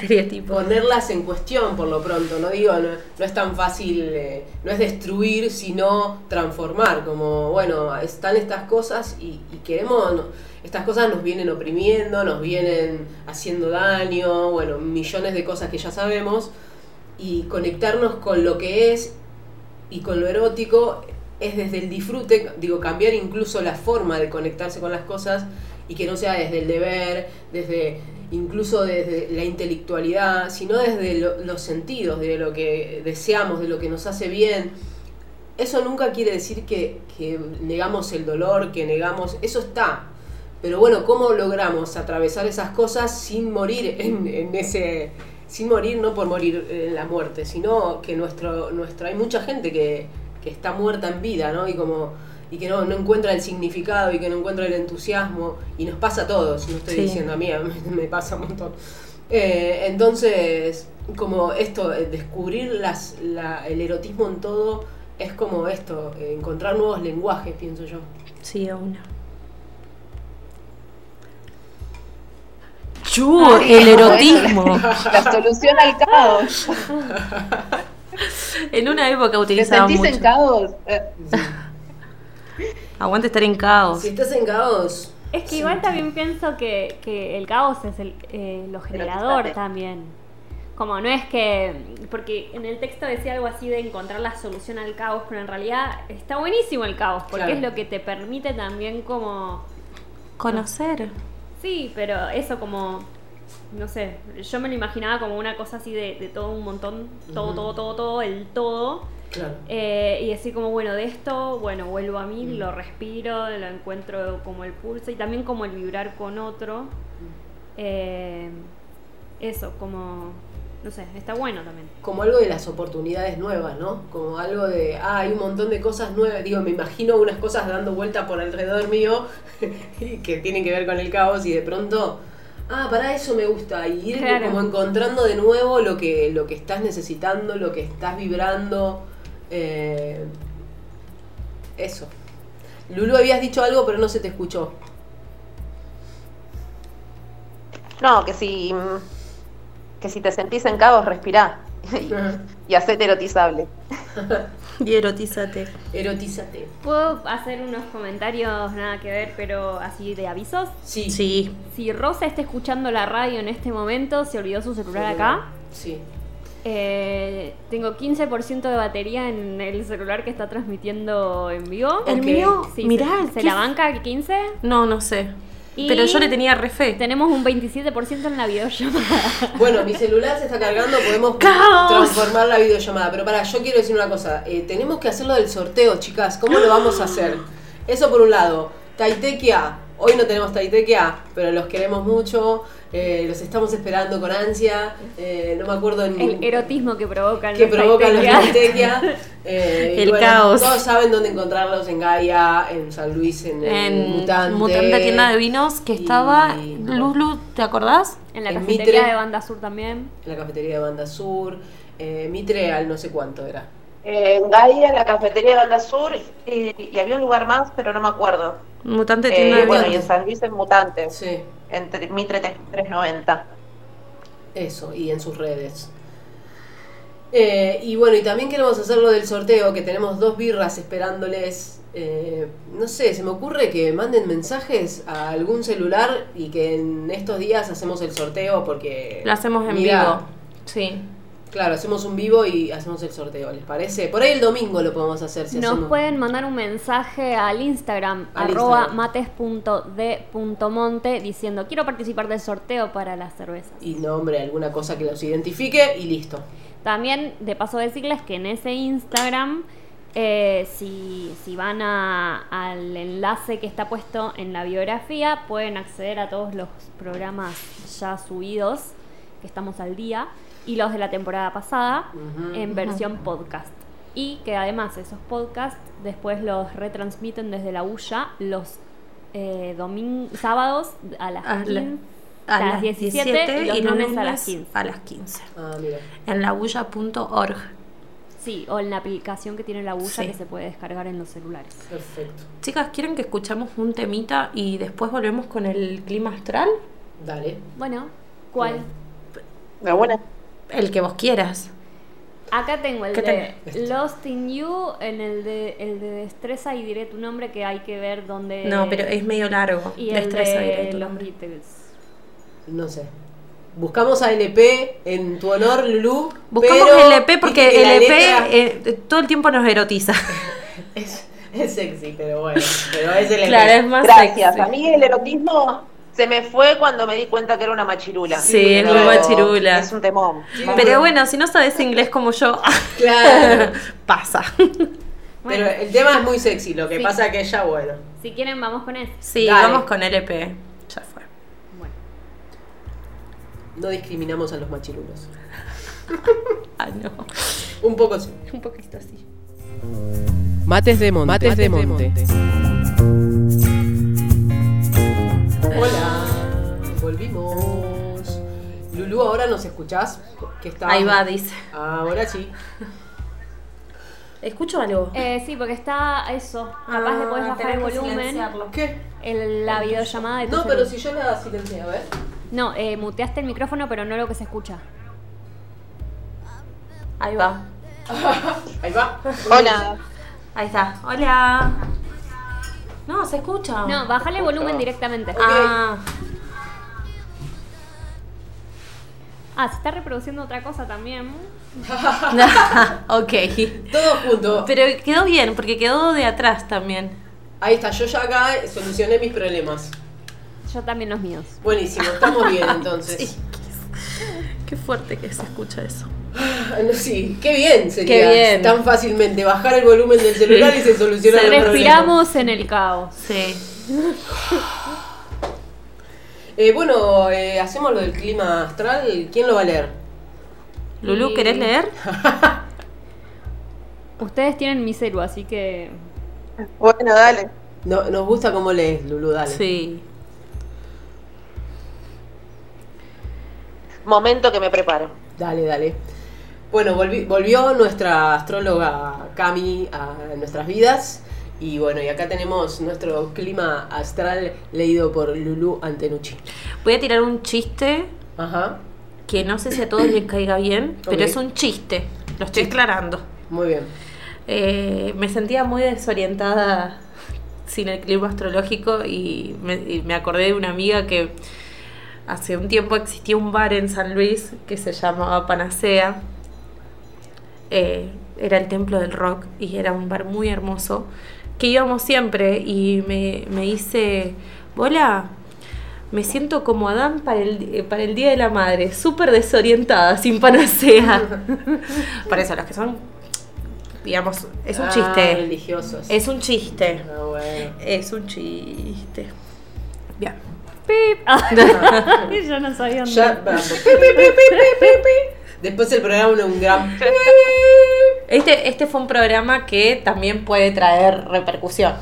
ponerlas en cuestión por lo pronto. No digo, no, no es tan fácil, eh, no es destruir, sino transformar. Como, bueno, están estas cosas y, y queremos, no- estas cosas nos vienen oprimiendo, nos vienen haciendo daño, bueno, millones de cosas que ya sabemos. Y conectarnos con lo que es y con lo erótico es desde el disfrute, digo, cambiar incluso la forma de conectarse con las cosas y que no sea desde el deber, desde incluso desde la intelectualidad, sino desde lo- los sentidos, de lo que deseamos, de lo que nos hace bien. Eso nunca quiere decir que, negamos el dolor, que negamos, eso está. Pero bueno, ¿cómo logramos atravesar esas cosas sin morir en, ese, sin morir no por morir en la muerte, sino que nuestro, nuestro, hay mucha gente que, que está muerta en vida, ¿no? Y como y que no, no encuentra el significado y que no encuentra el entusiasmo y nos pasa a todos, no estoy Sí. diciendo a mí, a mí me pasa un montón. Eh, entonces, como esto, eh, descubrir las, la- el erotismo en todo es como esto, eh, encontrar nuevos lenguajes, pienso yo. Sí, a una. Chu, el erotismo. La solución al caos. En una época ¿Te utilizaba sentís mucho. en caos? Eh, Aguante estar en caos. Si estás en caos, Es que igual también pienso que, que el caos es el, eh, lo generador también. Como no es que. Porque en el texto decía algo así de encontrar la solución al caos, pero en realidad está buenísimo el caos, porque Claro. es lo que te permite también como. Conocer. Sí, pero eso como. No sé, yo me lo imaginaba como una cosa así de, de todo un montón, todo, todo, todo, todo, el todo. Claro. Eh, y decir como, bueno, de esto, bueno, vuelvo a mí, lo respiro, lo encuentro como el pulso y también como el vibrar con otro. Eh, eso, como, no sé, está bueno también. como algo de las oportunidades nuevas, ¿no? Como algo de, ah, hay un montón de cosas nuevas. Digo, me imagino unas cosas dando vuelta por alrededor mío que tienen que ver con el caos y de pronto, ah, para eso me gusta. Y ir Claro. como encontrando de nuevo lo que, lo que estás necesitando, lo que estás vibrando. Eh, eso. Lulu, habías dicho algo, pero no se te escuchó. No, que si, que si te sentís en caos, respirá. y hacete erotizable. Y erotízate. Erotízate. ¿Puedo hacer unos comentarios nada que ver, pero así de avisos? Sí. Sí. Si Rosa está escuchando la radio en este momento, se olvidó su celular acá. Sí. Eh, tengo 15% de batería en el celular que está transmitiendo en vivo. El Ok. mío, Sí, mirá, ¿se, se ¿qué la banca el 15? No, no sé. Y Pero yo le tenía re fe. Tenemos un 27% en la videollamada. Bueno, mi celular se está cargando, podemos ¡Caos! transformar la videollamada. Pero para, yo quiero decir una cosa. eh, tenemos que hacerlo del sorteo, chicas. ¿Cómo lo vamos a hacer? Eso por un lado. Taitequia. Hoy no tenemos Taitequia, pero los queremos mucho. eh, los estamos esperando con ansia. eh, no me acuerdo en El erotismo que provocan que los provocan los taitequia. Taitequia. Eh, y El caos. Todos saben dónde encontrarlos en Gaia, en San Luis, en, En Mutante. Mutante Tienda de Vinos que Y- estaba. Lulu, ¿te acordás? En la En cafetería Mitre. de Banda Sur también. En la cafetería de Banda Sur. Eh, Mitre al no sé cuánto era. En Gaia, en la cafetería de Banda Sur, y, y había un lugar más, pero no me acuerdo. Mutante Eh, Tienda de bueno, y en San Luis en Mutante, Sí. entre Mitre 390. Eso, y en sus redes. Eh, y bueno, y también queremos hacer lo del sorteo, que tenemos dos birras esperándoles. Eh, no sé, se me ocurre que manden mensajes a algún celular y que en estos días hacemos el sorteo porque... Lo hacemos en Mirá, vivo. Sí. Claro, hacemos un vivo y hacemos el sorteo, ¿les parece? Por ahí el domingo lo podemos hacer. Si Nos hacemos- pueden mandar un mensaje al Instagram, Al arroba mates.d.monte, diciendo quiero participar del sorteo para las cervezas. Y nombre, alguna cosa que los identifique y listo. También, de paso decirles que en ese Instagram, eh, si, si van a- al enlace que está puesto en la biografía, pueden acceder a todos los programas ya subidos, que estamos al día, y los de la temporada pasada, en versión podcast. Y que además esos podcasts después los retransmiten desde la UYA los eh, domin- sábados a las, A la- 15, a las las 17, 17 y los y lunes a las 15. a las 15. Ah, mira. En lauya.org. Sí, o en la aplicación que tiene la UYA Sí. que se puede descargar en los celulares. Perfecto. Chicas, ¿quieren que escuchemos un temita y después volvemos con el clima astral? Dale. Bueno, ¿cuál? La buena. El que vos quieras. Acá tengo el ¿Qué de tenés? Lost in You, en el de, el de Destreza y diré tu nombre que hay que ver dónde... No, pero es medio largo. Y el Destreza, de diré tu los nombre. Beatles. No sé. Buscamos a LP en tu honor, Lulu. Buscamos pero LP porque LP letra eh, todo el tiempo nos erotiza. es, es sexy, pero bueno. Pero es LP. claro, es más Gracias. sexy. A mí el erotismo se me fue cuando me di cuenta que era una machirula. Sí, es muy machirula. Es un temón. Pero bueno, si no sabes inglés como yo, Claro. pasa. Pero el tema es muy sexy. Lo que Sí. pasa que ella, bueno. Si quieren, vamos con eso. Sí, Dale. vamos con LP. Ya fue. Bueno. No discriminamos a los machirulos. Ah, no. Un poco sí. Un poquito así. Mates de monte. Mates de monte. Hola. Volvimos. Lulu, ¿ahora nos escuchás? Que está... Ahí va, dice. Ahora sí. ¿Escucho algo? Eh, sí, porque está eso. Capaz le puedes Ah, bajar el tenés que volumen. silenciarlo. ¿Qué? El- la videollamada de tu No, pero si yo la silencié, a ver. No, eh, muteaste el micrófono, pero no lo que se escucha. Ahí va. Ahí va. Hola. Ahí está. Hola. No, se escucha. No, bájale el volumen directamente. Ah, Ah, se está reproduciendo otra cosa también. ok. Todo junto. Pero quedó bien, porque quedó de atrás también. Ahí está, yo ya acá solucioné mis problemas. Yo también los míos. Buenísimo, estamos bien entonces. Sí. Qué fuerte que se escucha eso. Ah, no, Sí, qué bien sería Qué bien. tan fácilmente bajar el volumen del celular y se soluciona el problema. Respiramos en el caos. Sí. Eh, bueno, eh, hacemos lo del clima astral. ¿Quién lo va a leer? Lulu, ¿querés leer? Ustedes tienen mi celu, así que. Bueno, dale. No, nos gusta cómo lees, Lulu, dale. Sí. Momento que me preparo. Dale, dale. Bueno, volvi- volvió nuestra astróloga Cami a nuestras vidas. Y bueno, y acá tenemos nuestro clima astral leído por Lulu Antenucci. Voy a tirar un chiste Ajá, que no sé si a todos les caiga bien, pero es un chiste. Lo estoy aclarando. muy bien. Eh, me sentía muy desorientada sin el clima astrológico y me, y me acordé de una amiga que hace un tiempo existía un bar en San Luis que se llamaba Panacea. Eh, era el templo del rock y era un bar muy hermoso que íbamos siempre y me, me dice, hola, Me siento como Adán para el, eh, para el Día de la Madre, súper desorientada, sin panacea. Por eso, los que son, digamos, es un Ah, chiste. religiosos. Es un chiste. Ah, bueno. Es un chiste. Bien. Pip. Ah, yo no sabía dónde. Ya, vamos. Después el programa un, un gran. Este, este fue un programa que también puede traer repercusión.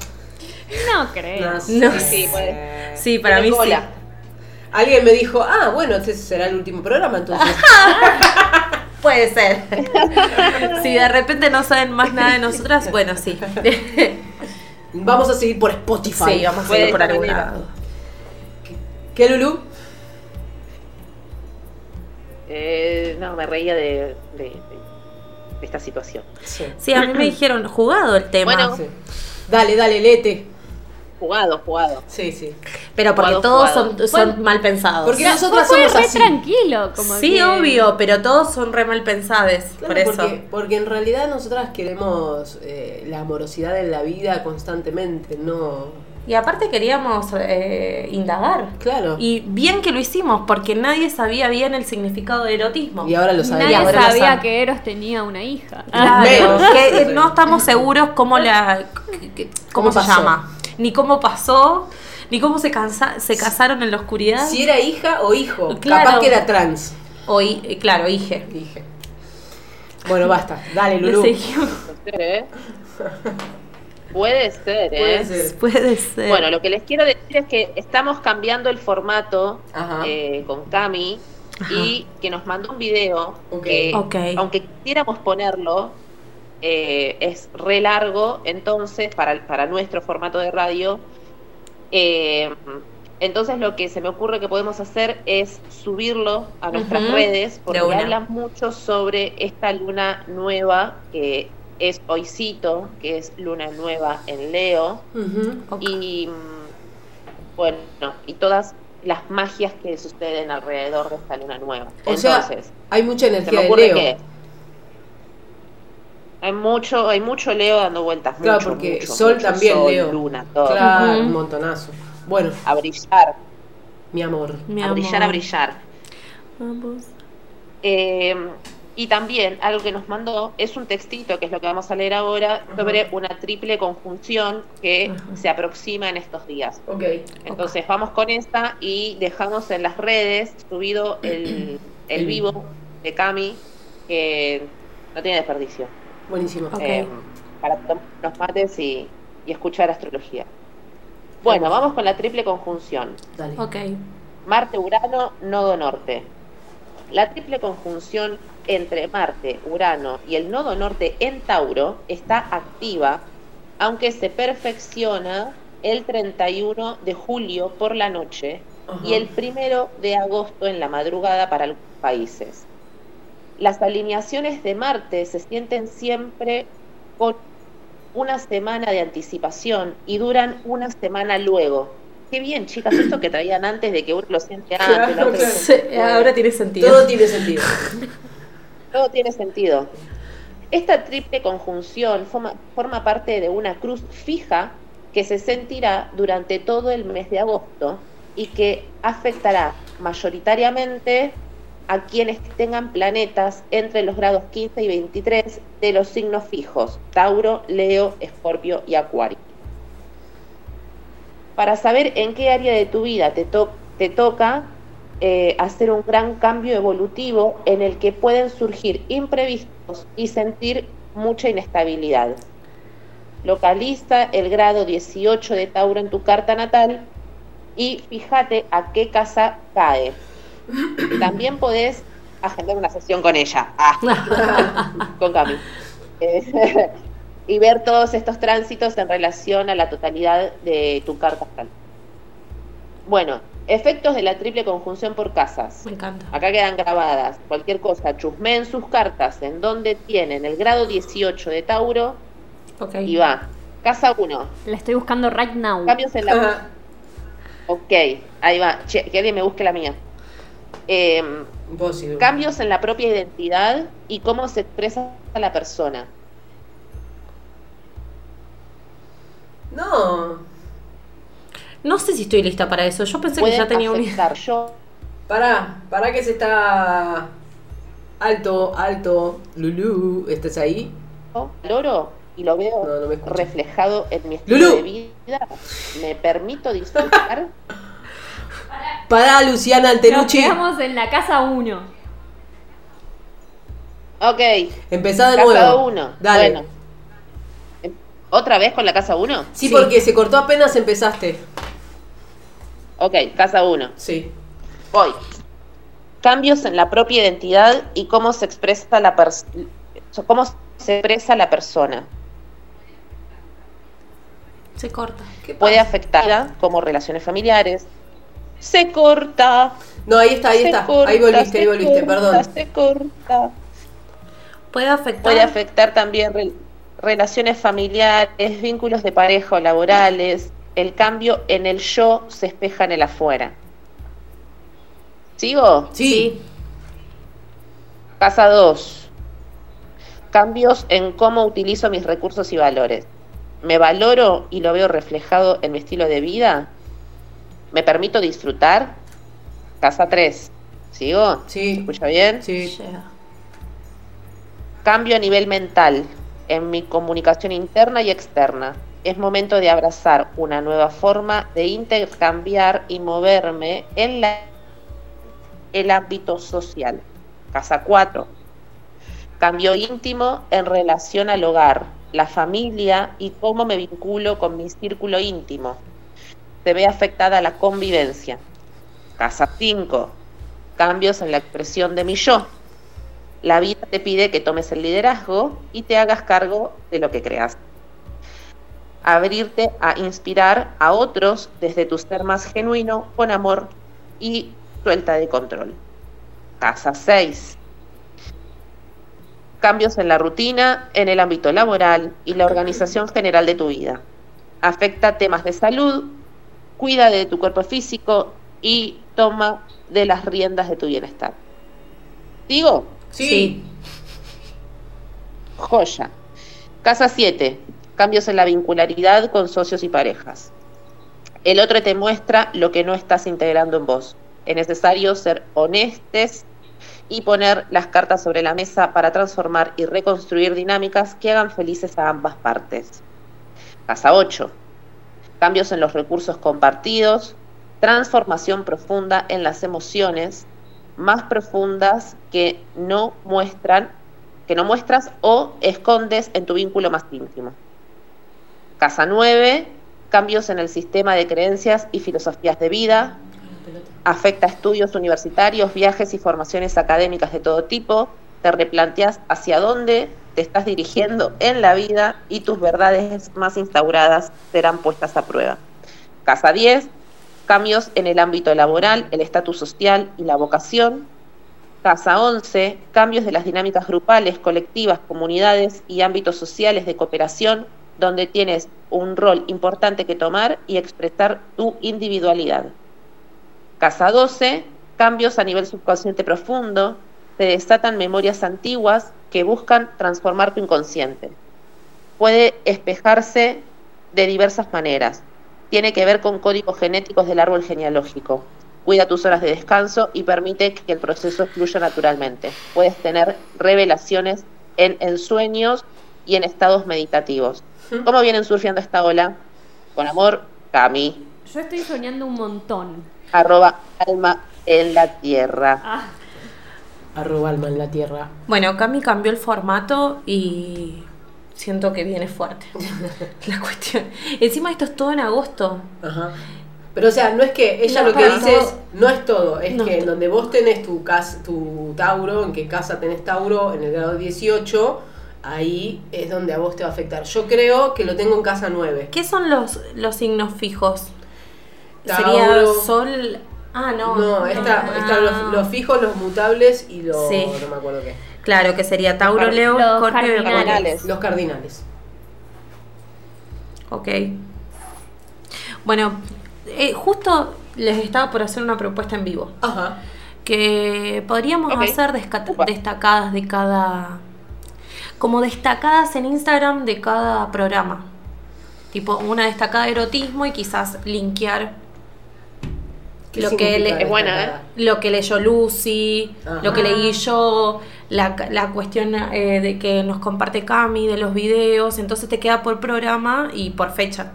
No creo. No sé. No Sí, puede. Sí, para mí sí. Alguien me dijo, ah, bueno, este será el último programa, entonces. Puede ser. si de repente no saben más nada de nosotras, bueno, sí. Vamos a seguir por Spotify. sí, vamos a Puede ir por algún lado. ¿Qué, Lulu? Eh, no, me reía de, de- de- esta situación. Sí. Sí, a mí me dijeron, jugado el tema. Bueno. Sí. Dale, dale, lete. Jugado, jugado. Sí, sí. pero porque jugado, todos jugado. son, son Bueno, mal pensados. Porque fue somos re así. tranquilo. Como sí, que- obvio, pero todos son re mal pensados. Claro, por eso. Porque, porque en realidad nosotras queremos eh, la amorosidad en la vida constantemente, no. Y aparte queríamos eh, indagar. Claro. Y, Y bien que lo hicimos, porque nadie sabía bien el significado del erotismo. ahora lo. Y Nadie ahora lo sabía que Eros tenía una hija. Claro, que no estamos seguros cómo la que- que- cómo, ¿Cómo se pasó? llama, ni cómo pasó, ni cómo se cansa, se casaron en la oscuridad. Si era hija o hijo. Claro. Capaz que era trans. O eh, claro, dije. Dije. Bueno, basta. Dale, Lulu. Puede ser, ¿eh? Puede ser. Bueno, lo que les quiero decir es que estamos cambiando el formato eh, con Cami Ajá. y que nos mandó un video Ok. que, Ok. aunque quisiéramos ponerlo, eh, es re largo, entonces, para, para nuestro formato de radio. eh, entonces lo que se me ocurre que podemos hacer es subirlo a nuestras redes, porque hablan mucho sobre esta luna nueva que es hoycito, que es luna nueva en Leo y bueno, y todas las magias que suceden alrededor de esta luna nueva. O sea, Entonces, hay mucha se me energía de ocurre Leo. que hay mucho, hay mucho Leo dando vueltas, Claro, mucho, porque mucho, Sol mucho también Sol, Leo. luna, todo. Claro, un montonazo. Bueno, A brillar, mi amor. Mi a brillar, a brillar. Vamos. Eh, y también algo que nos mandó es un textito, que es lo que vamos a leer ahora, sobre una triple conjunción que Ajá. se aproxima en estos días. Ok. Entonces vamos con esta y dejamos en las redes subido el, el vivo de Cami, que no tiene desperdicio, Buenísimo. Eh, para tomar unos mates y, y escuchar astrología. Bueno, vamos con la triple conjunción. Dale. Ok. Marte-Urano, nodo norte. La triple conjunción entre Marte, Urano y el nodo norte en Tauro está activa, aunque se perfecciona el 31 de julio por la noche Ajá. y el primero de agosto en la madrugada para algunos países. Las alineaciones de Marte se sienten siempre con una semana de anticipación y duran una semana luego. Qué bien, chicas, esto que traían antes de que uno lo siente antes, Claro, la otra- claro. Sí, ahora tiene sentido. Todo tiene sentido. todo tiene sentido. Esta triple conjunción forma, parte de una cruz fija que se sentirá durante todo el mes de agosto y que afectará mayoritariamente a quienes tengan planetas entre los grados 15 y 23 de los signos fijos, Tauro, Leo, Escorpio y Acuario. Para saber en qué área de tu vida te toca eh, hacer un gran cambio evolutivo en el que pueden surgir imprevistos y sentir mucha inestabilidad. Localiza el grado 18 de Tauro en tu carta natal y fíjate a qué casa cae. También podés agendar una sesión con ella, Ah, con Cami, Eh, y ver todos estos tránsitos en relación a la totalidad de tu carta astral. Bueno, efectos de la triple conjunción por casas. Me encanta. Acá quedan grabadas. Cualquier cosa, chusmeen sus cartas en donde tienen el grado 18 de Tauro Ok. y va. Casa 1. La estoy buscando right now. Cambios en la. Ok, ahí va. Che, que alguien me busque la mía. Eh, Vos, cambios en la propia identidad y cómo se expresa la persona. No. No sé si estoy lista para eso. Yo pensé que ya tenía un... afectar. Yo Pará, pará que se está alto, alto. Lulu, ¿estás ahí? valoro y lo veo No, reflejado en mi estilo de vida. Me permito disfrutar. Pará, Luciana Nos Antenucci. quedamos en la casa 1. ok, Empezá de casa nuevo. 1. Dale. Bueno. ¿Otra vez con la casa 1? Sí, Sí. porque se cortó apenas empezaste. Ok, casa 1. Sí. Voy. Cambios en la propia identidad y cómo se expresa la pers- cómo se expresa la persona. Se corta. ¿Qué Puede afectar como relaciones familiares. Se corta. No, ahí está, ahí se está. corta, ahí volviste, ahí volviste, corta, perdón. Se corta. Puede afectar... Puede afectar también re- relaciones familiares, vínculos de pareja o laborales. El cambio en el yo se espeja en el afuera. ¿Sigo? Sí. Casa 2. Cambios en cómo utilizo mis recursos y valores. ¿Me valoro y lo veo reflejado en mi estilo de vida? ¿Me permito disfrutar? Casa 3. ¿Sigo? ¿Se Sí. escucha bien? Sí. Cambio a nivel mental en mi comunicación interna y externa. Es momento de abrazar una nueva forma de intercambiar y moverme en el ámbito social. Casa 4. Cambio íntimo en relación al hogar, la familia y cómo me vinculo con mi círculo íntimo. Se ve afectada la convivencia. Casa 5. Cambios en la expresión de mi yo. La vida te pide que tomes el liderazgo y te hagas cargo de lo que creas. Abrirte a inspirar a otros desde tu ser más genuino, con amor y suelta de control. Casa 6. Cambios en la rutina, en el ámbito laboral y la organización general de tu vida. Afecta temas de salud, cuida de tu cuerpo físico y toma de las riendas de tu bienestar. ¿Digo? Sí. Joya. Casa 7. Cambios en la vincularidad con socios y parejas. El otro te muestra lo que no estás integrando en vos. Es necesario ser honestes y poner las cartas sobre la mesa para transformar y reconstruir dinámicas que hagan felices a ambas partes. Casa 8. Cambios en los recursos compartidos, transformación profunda en las emociones, más profundas que no muestran, que no muestras o escondes en tu vínculo más íntimo. Casa 9, cambios en el sistema de creencias y filosofías de vida, afecta estudios universitarios, viajes y formaciones académicas de todo tipo, te replanteas hacia dónde te estás dirigiendo en la vida y tus verdades más instauradas serán puestas a prueba. Casa 10, cambios en el ámbito laboral, el estatus social y la vocación. Casa 11, cambios de las dinámicas grupales, colectivas, comunidades y ámbitos sociales de cooperación, donde tienes un rol importante que tomar y expresar tu individualidad. Casa 12, cambios a nivel subconsciente profundo, te desatan memorias antiguas que buscan transformar tu inconsciente. Puede espejarse de diversas maneras. Tiene que ver con códigos genéticos del árbol genealógico. Cuida tus horas de descanso y permite que el proceso fluya naturalmente. Puedes tener revelaciones en ensueños y en estados meditativos. ¿Cómo vienen surfeando esta ola? Con amor, Cami, Yo estoy soñando un montón. arroba alma en la tierra. Ah, Arroba alma en la tierra. Bueno, Cami cambió el formato y siento que viene fuerte la cuestión. Encima esto es todo en agosto. Ajá. Pero o sea, no es que ella No, lo que dice todo. es, no es todo, es No que en donde vos tenés tu, cas- tu Tauro, en qué casa tenés Tauro, en el grado 18, ahí es donde a vos te va a afectar. Yo creo que lo tengo en casa 9. ¿Qué son los, los signos fijos? Tauro. Sería sol. Ah, no. No, está, Ah. están los, los fijos, los mutables y los... Sí. no me acuerdo qué. Claro, que sería Tauro, Los Leo, Scorpio y cardinales. Los cardinales. Ok. Bueno, eh, justo les estaba por hacer una propuesta en vivo. Ajá. Que podríamos hacer Upa. destacadas de cada. Como destacadas en Instagram de cada programa. Tipo, una destacada de erotismo y quizás linkear ¿Qué lo que, le- Es buena, destacada? lo que leyó Lucy, Ajá. lo que leí yo, la, la cuestión eh, de que nos comparte Cami de los videos, entonces te queda por programa y por fecha.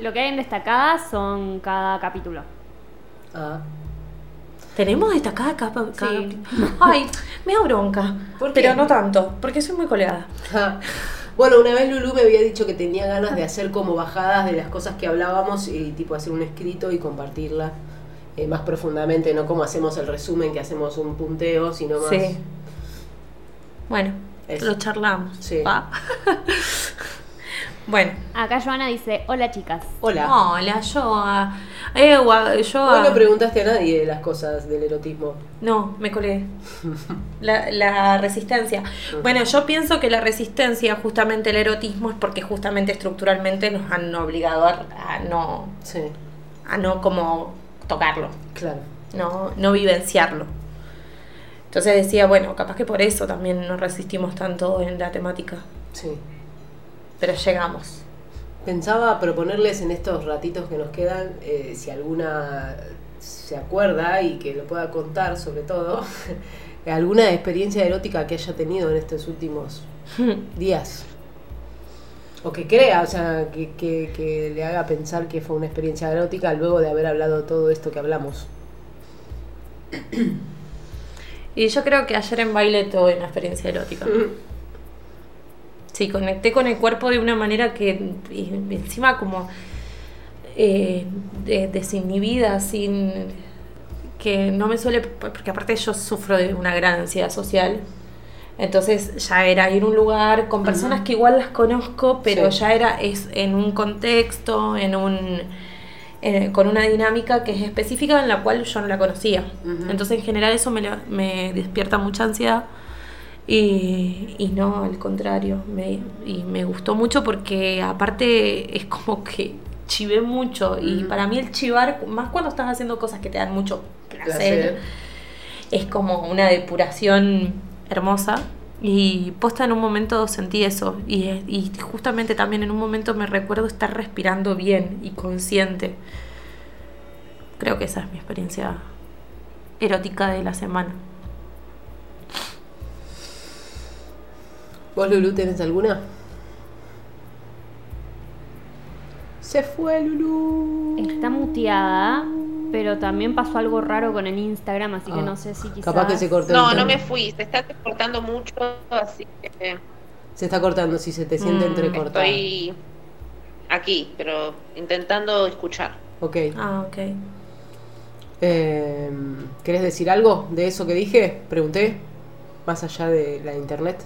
Lo que hay en destacadas son cada capítulo. Ah. ¿Tenemos destacada capa? Sí. Ay, me da bronca. Pero no tanto, porque soy muy coleada. Bueno, una vez Lulu me había dicho que tenía ganas de hacer como bajadas de las cosas que hablábamos y tipo hacer un escrito y compartirla eh, más profundamente, no como hacemos el resumen, que hacemos un punteo, sino más... Sí. Bueno, Eso. lo charlamos. Sí. bueno. Acá Joana dice, hola chicas. Hola. Hola, Joa. Eh, gua- Joa. Vos no preguntaste a nadie de las cosas del erotismo. No, me colgué. La, la resistencia. Bueno, yo pienso que la resistencia, justamente el erotismo, es porque justamente estructuralmente nos han obligado a, a no, Sí, a no como tocarlo, claro. no, no vivenciarlo. Entonces decía, bueno, capaz que por eso también nos resistimos tanto en la temática. Sí. Pero llegamos. Pensaba proponerles en estos ratitos que nos quedan, eh, si alguna se acuerda y que lo pueda contar sobre todo, alguna experiencia erótica que haya tenido en estos últimos días. O que crea, o sea, que, que- que le haga pensar que fue una experiencia erótica luego de haber hablado todo esto que hablamos. Y yo creo que ayer en baile tuve una experiencia erótica. Sí, conecté con el cuerpo de una manera que encima como eh, de- desinhibida, sin que no me suele, porque aparte yo sufro de una gran ansiedad social. Entonces ya era ir a un lugar con personas que igual las conozco, pero Sí. ya era es en un contexto, en un con una dinámica que es específica en la cual yo no la conocía. Entonces en general eso me, me despierta mucha ansiedad. Y, y no, al contrario, me, y me gustó mucho porque aparte es como que chivé mucho y para mí el chivar, más cuando estás haciendo cosas que te dan mucho placer, Placer. es como una depuración hermosa y posta en un momento sentí eso y, y justamente también en un momento me recuerdo estar respirando bien y consciente. Creo que esa es mi experiencia erótica de la semana. ¿Vos, Lulu, tenés alguna? Se fue Lulu. Está muteada, pero también pasó algo raro con el Instagram, así que Ah, no sé si quizás... Capaz que se cortó. No, no me fui, se está cortando mucho, así que Se está cortando, si se te siente Mm, entrecortado. estoy aquí, pero intentando escuchar. Ok. Ah, ok. Eh, ¿Querés decir algo de eso que dije? Pregunté. Más allá de la internet.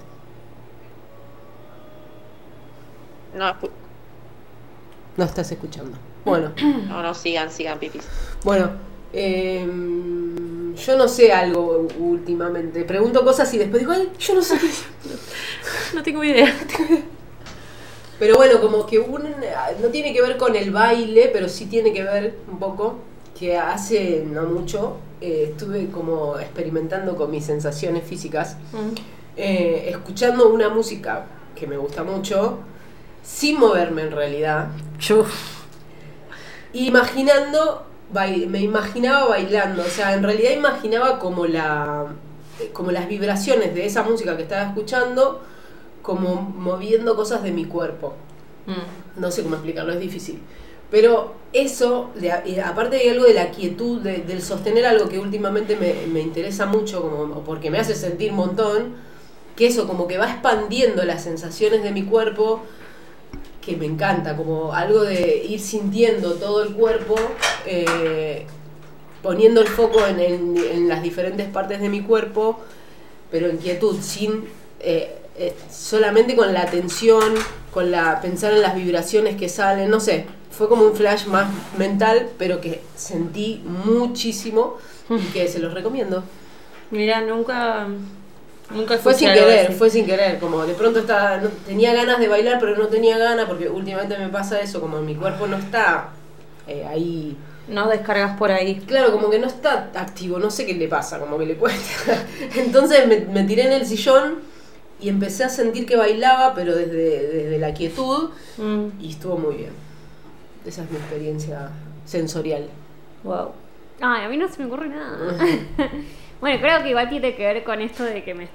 No, escu- No estás escuchando. Bueno, no, no, sigan, sigan, pipis. bueno. eh, yo no sé algo últimamente. Pregunto cosas y después digo, ay, yo no sé. No tengo idea. Pero bueno, como que un, no tiene que ver con el baile, pero sí tiene que ver un poco que hace no mucho eh, estuve como experimentando con mis sensaciones físicas, eh, escuchando una música que me gusta mucho, sin moverme en realidad, Yo. imaginando, me imaginaba bailando, o sea, en realidad imaginaba como la como las vibraciones de esa música que estaba escuchando, como moviendo cosas de mi cuerpo. Mm. No sé cómo explicarlo, es difícil. Pero eso, de- eh, aparte de algo de la quietud, de- del sostener algo que últimamente me, me interesa mucho, como, porque me hace sentir un montón, que eso como que va expandiendo las sensaciones de mi cuerpo, que me encanta, como algo de ir sintiendo todo el cuerpo, eh, poniendo el foco en, en- las diferentes partes de mi cuerpo, pero en quietud, sin eh, eh, solamente con la atención, con la pensar en las vibraciones que salen, no sé, fue como un flash más mental, pero que sentí muchísimo y que se los recomiendo. Mira, nunca. Nunca Fue sin querer, así. fue sin querer, como de pronto estaba, no- tenía ganas de bailar, pero no tenía ganas, porque últimamente me pasa eso, como mi cuerpo no está eh, ahí No descargas por ahí. Claro, como que no está activo, no sé qué le pasa, como que le cuesta. Entonces me, me tiré en el sillón y empecé a sentir que bailaba, pero desde, desde la quietud, Mm, y estuvo muy bien. Esa es mi experiencia sensorial. wow. Ay, a mí no se me ocurre nada. bueno, creo que igual tiene que ver con esto de que me.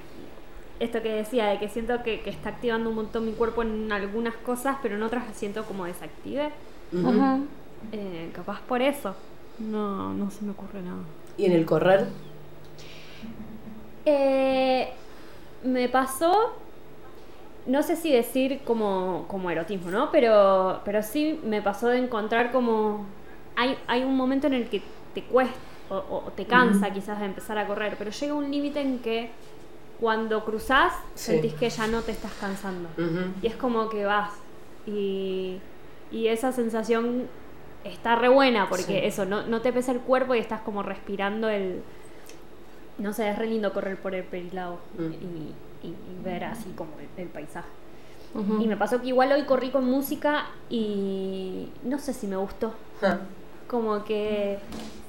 Esto que decía, de que siento que, que está activando un montón mi cuerpo en algunas cosas, pero en otras siento como desactive. Eh, capaz por eso. No, no se me ocurre nada. Y en el correr, Eh, me pasó, no sé si decir como, como erotismo, ¿no? Pero, pero sí me pasó de encontrar como... Hay, hay un momento en el que te cuesta o, o te cansa quizás de empezar a correr, pero llega un límite en que cuando cruzás Sí. sentís que ya no te estás cansando. Y es como que vas. Y, y esa sensación está re buena porque Sí. eso, no, no te pesa el cuerpo y estás como respirando el... No sé, es re lindo correr por el perilado Mm. y, y- y ver así como el, el paisaje. Y me pasó que igual hoy corrí con música y no sé si me gustó. Como que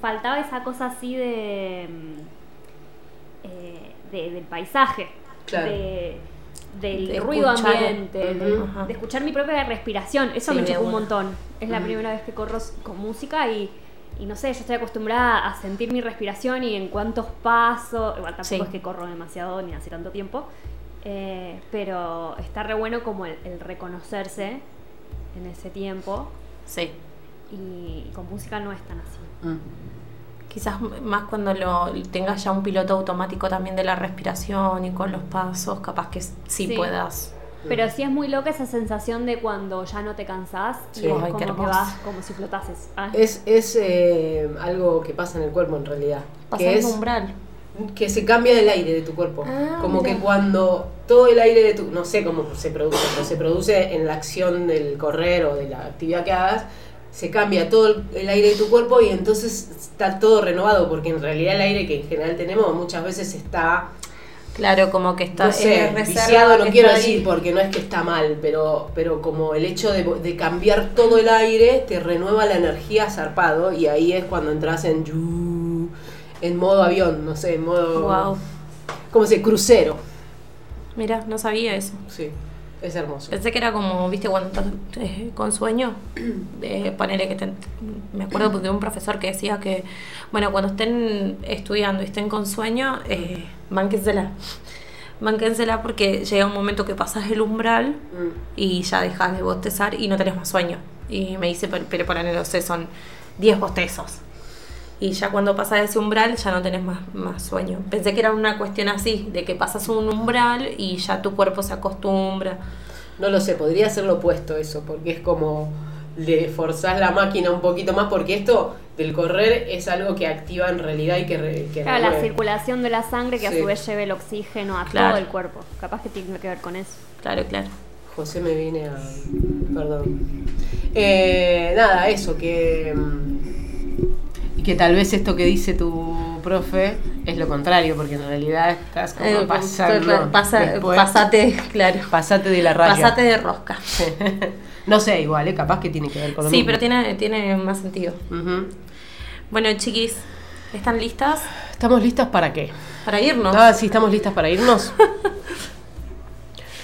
faltaba esa cosa así de... mm, eh, de- del paisaje. Claro. de- del De ruido escuchar. ambiente, de, escuchar mi propia respiración. Eso Sí, me chocó un montón. Es la primera vez que corro con música y, y no sé, yo estoy acostumbrada a sentir mi respiración y en cuántos pasos, igual tampoco Sí. es que corro demasiado ni hace tanto tiempo, eh, pero está re bueno como el, el reconocerse en ese tiempo Sí. Y, y con música no es tan así. Mm. Quizás más cuando lo tengas ya un piloto automático también de la respiración y con los pasos, capaz que sí, Sí. puedas. Pero sí es muy loca esa sensación de cuando ya no te cansás Sí. y es Ay, como que vas como si flotases. Ah. Es, es eh, algo que pasa en el cuerpo en realidad. Pasar que un es umbral. que se cambia el aire de tu cuerpo. Ah, como mira. que cuando todo el aire de tu. No sé cómo se produce, pero se produce en la acción del correr o de la actividad que hagas. Se cambia todo el- aire de tu cuerpo y entonces está todo renovado, porque en realidad el aire que en general tenemos muchas veces está Claro, como que está no sé, viciado no quiero decir porque no es que está mal, pero, pero como el hecho de, de cambiar todo el aire te renueva la energía zarpado y ahí es cuando entras en en modo avión, no sé, en modo Wow. ¿cómo se crucero. Mira, no sabía eso. Sí, es hermoso. Pensé que era como, viste, cuando estás eh, con sueño, de ponerle que te- me acuerdo porque un profesor que decía que, bueno, cuando estén estudiando y estén con sueño, eh, mánquensela. Mánquensela porque llega un momento que pasas el umbral Mm. y ya dejas de bostezar y no tenés más sueño. Y me dice, pero, pero para no sé, son 10 bostezos. Y ya cuando pasas ese umbral ya no tenés más, más sueño. Pensé que era una cuestión así, de que pasas un umbral y ya tu cuerpo se acostumbra. No lo sé, podría ser lo opuesto eso, porque es como le forzás la máquina un poquito más, porque esto del correr es algo que activa en realidad y que, re- que Claro, la circulación de la sangre que a su vez lleve el oxígeno a Claro. todo el cuerpo. Capaz que tiene que ver con eso. Claro, claro. José me viene a. Perdón. Eh, nada, eso, que. Que tal vez esto que dice tu profe es lo contrario, porque en realidad estás como Eh, pasando. pasa- después. pasate, claro. Pasate de la raya. Pasate de rosca. no sé, igual, ¿eh? capaz que tiene que ver con lo Sí, mismo. pero tiene, tiene más sentido. Bueno, chiquis, ¿están listas ¿Estamos listas para qué? para irnos? Ah, sí, estamos listas para irnos.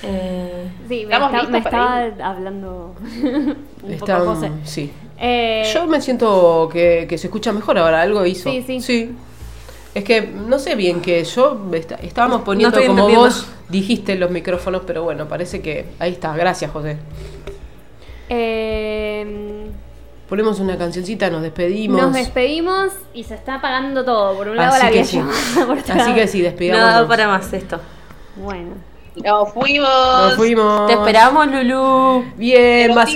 Eh, Sí, me, Estamos está- me estaba hablando un Están- poco José. sí. Eh, Yo me siento que, que se escucha mejor ahora, algo hizo. Sí, sí. Es que no sé bien que yo est- estábamos poniendo como vos dijiste los micrófonos, pero bueno, parece que ahí está. Gracias, José. eh, Ponemos una cancioncita, nos despedimos. nos despedimos y se está apagando todo. Por un lado Así la que sí. Así que sí, despedamos. no para más esto. Bueno. Nos fuimos. Nos fuimos. Te esperamos, Lulu. Bien, más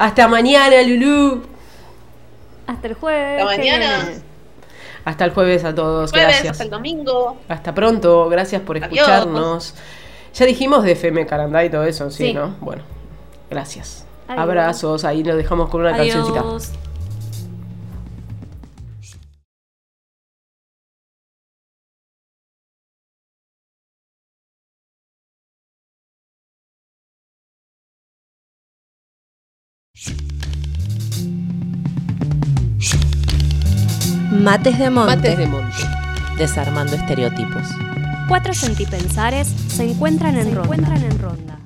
Hasta mañana, Lulú. Hasta el jueves. Hasta mañana. Hasta el jueves a todos. Jueves, Gracias. hasta el domingo. Hasta pronto, gracias por Adiós. escucharnos. Ya dijimos de FM Carandá y todo eso, sí, Sí. ¿no? Bueno, gracias. Adiós. Abrazos, ahí lo dejamos con una cancioncita. Mates de Monte. Mates de Monte. Desarmando estereotipos. Cuatro sentipensares se encuentran en, ronda. encuentran en ronda.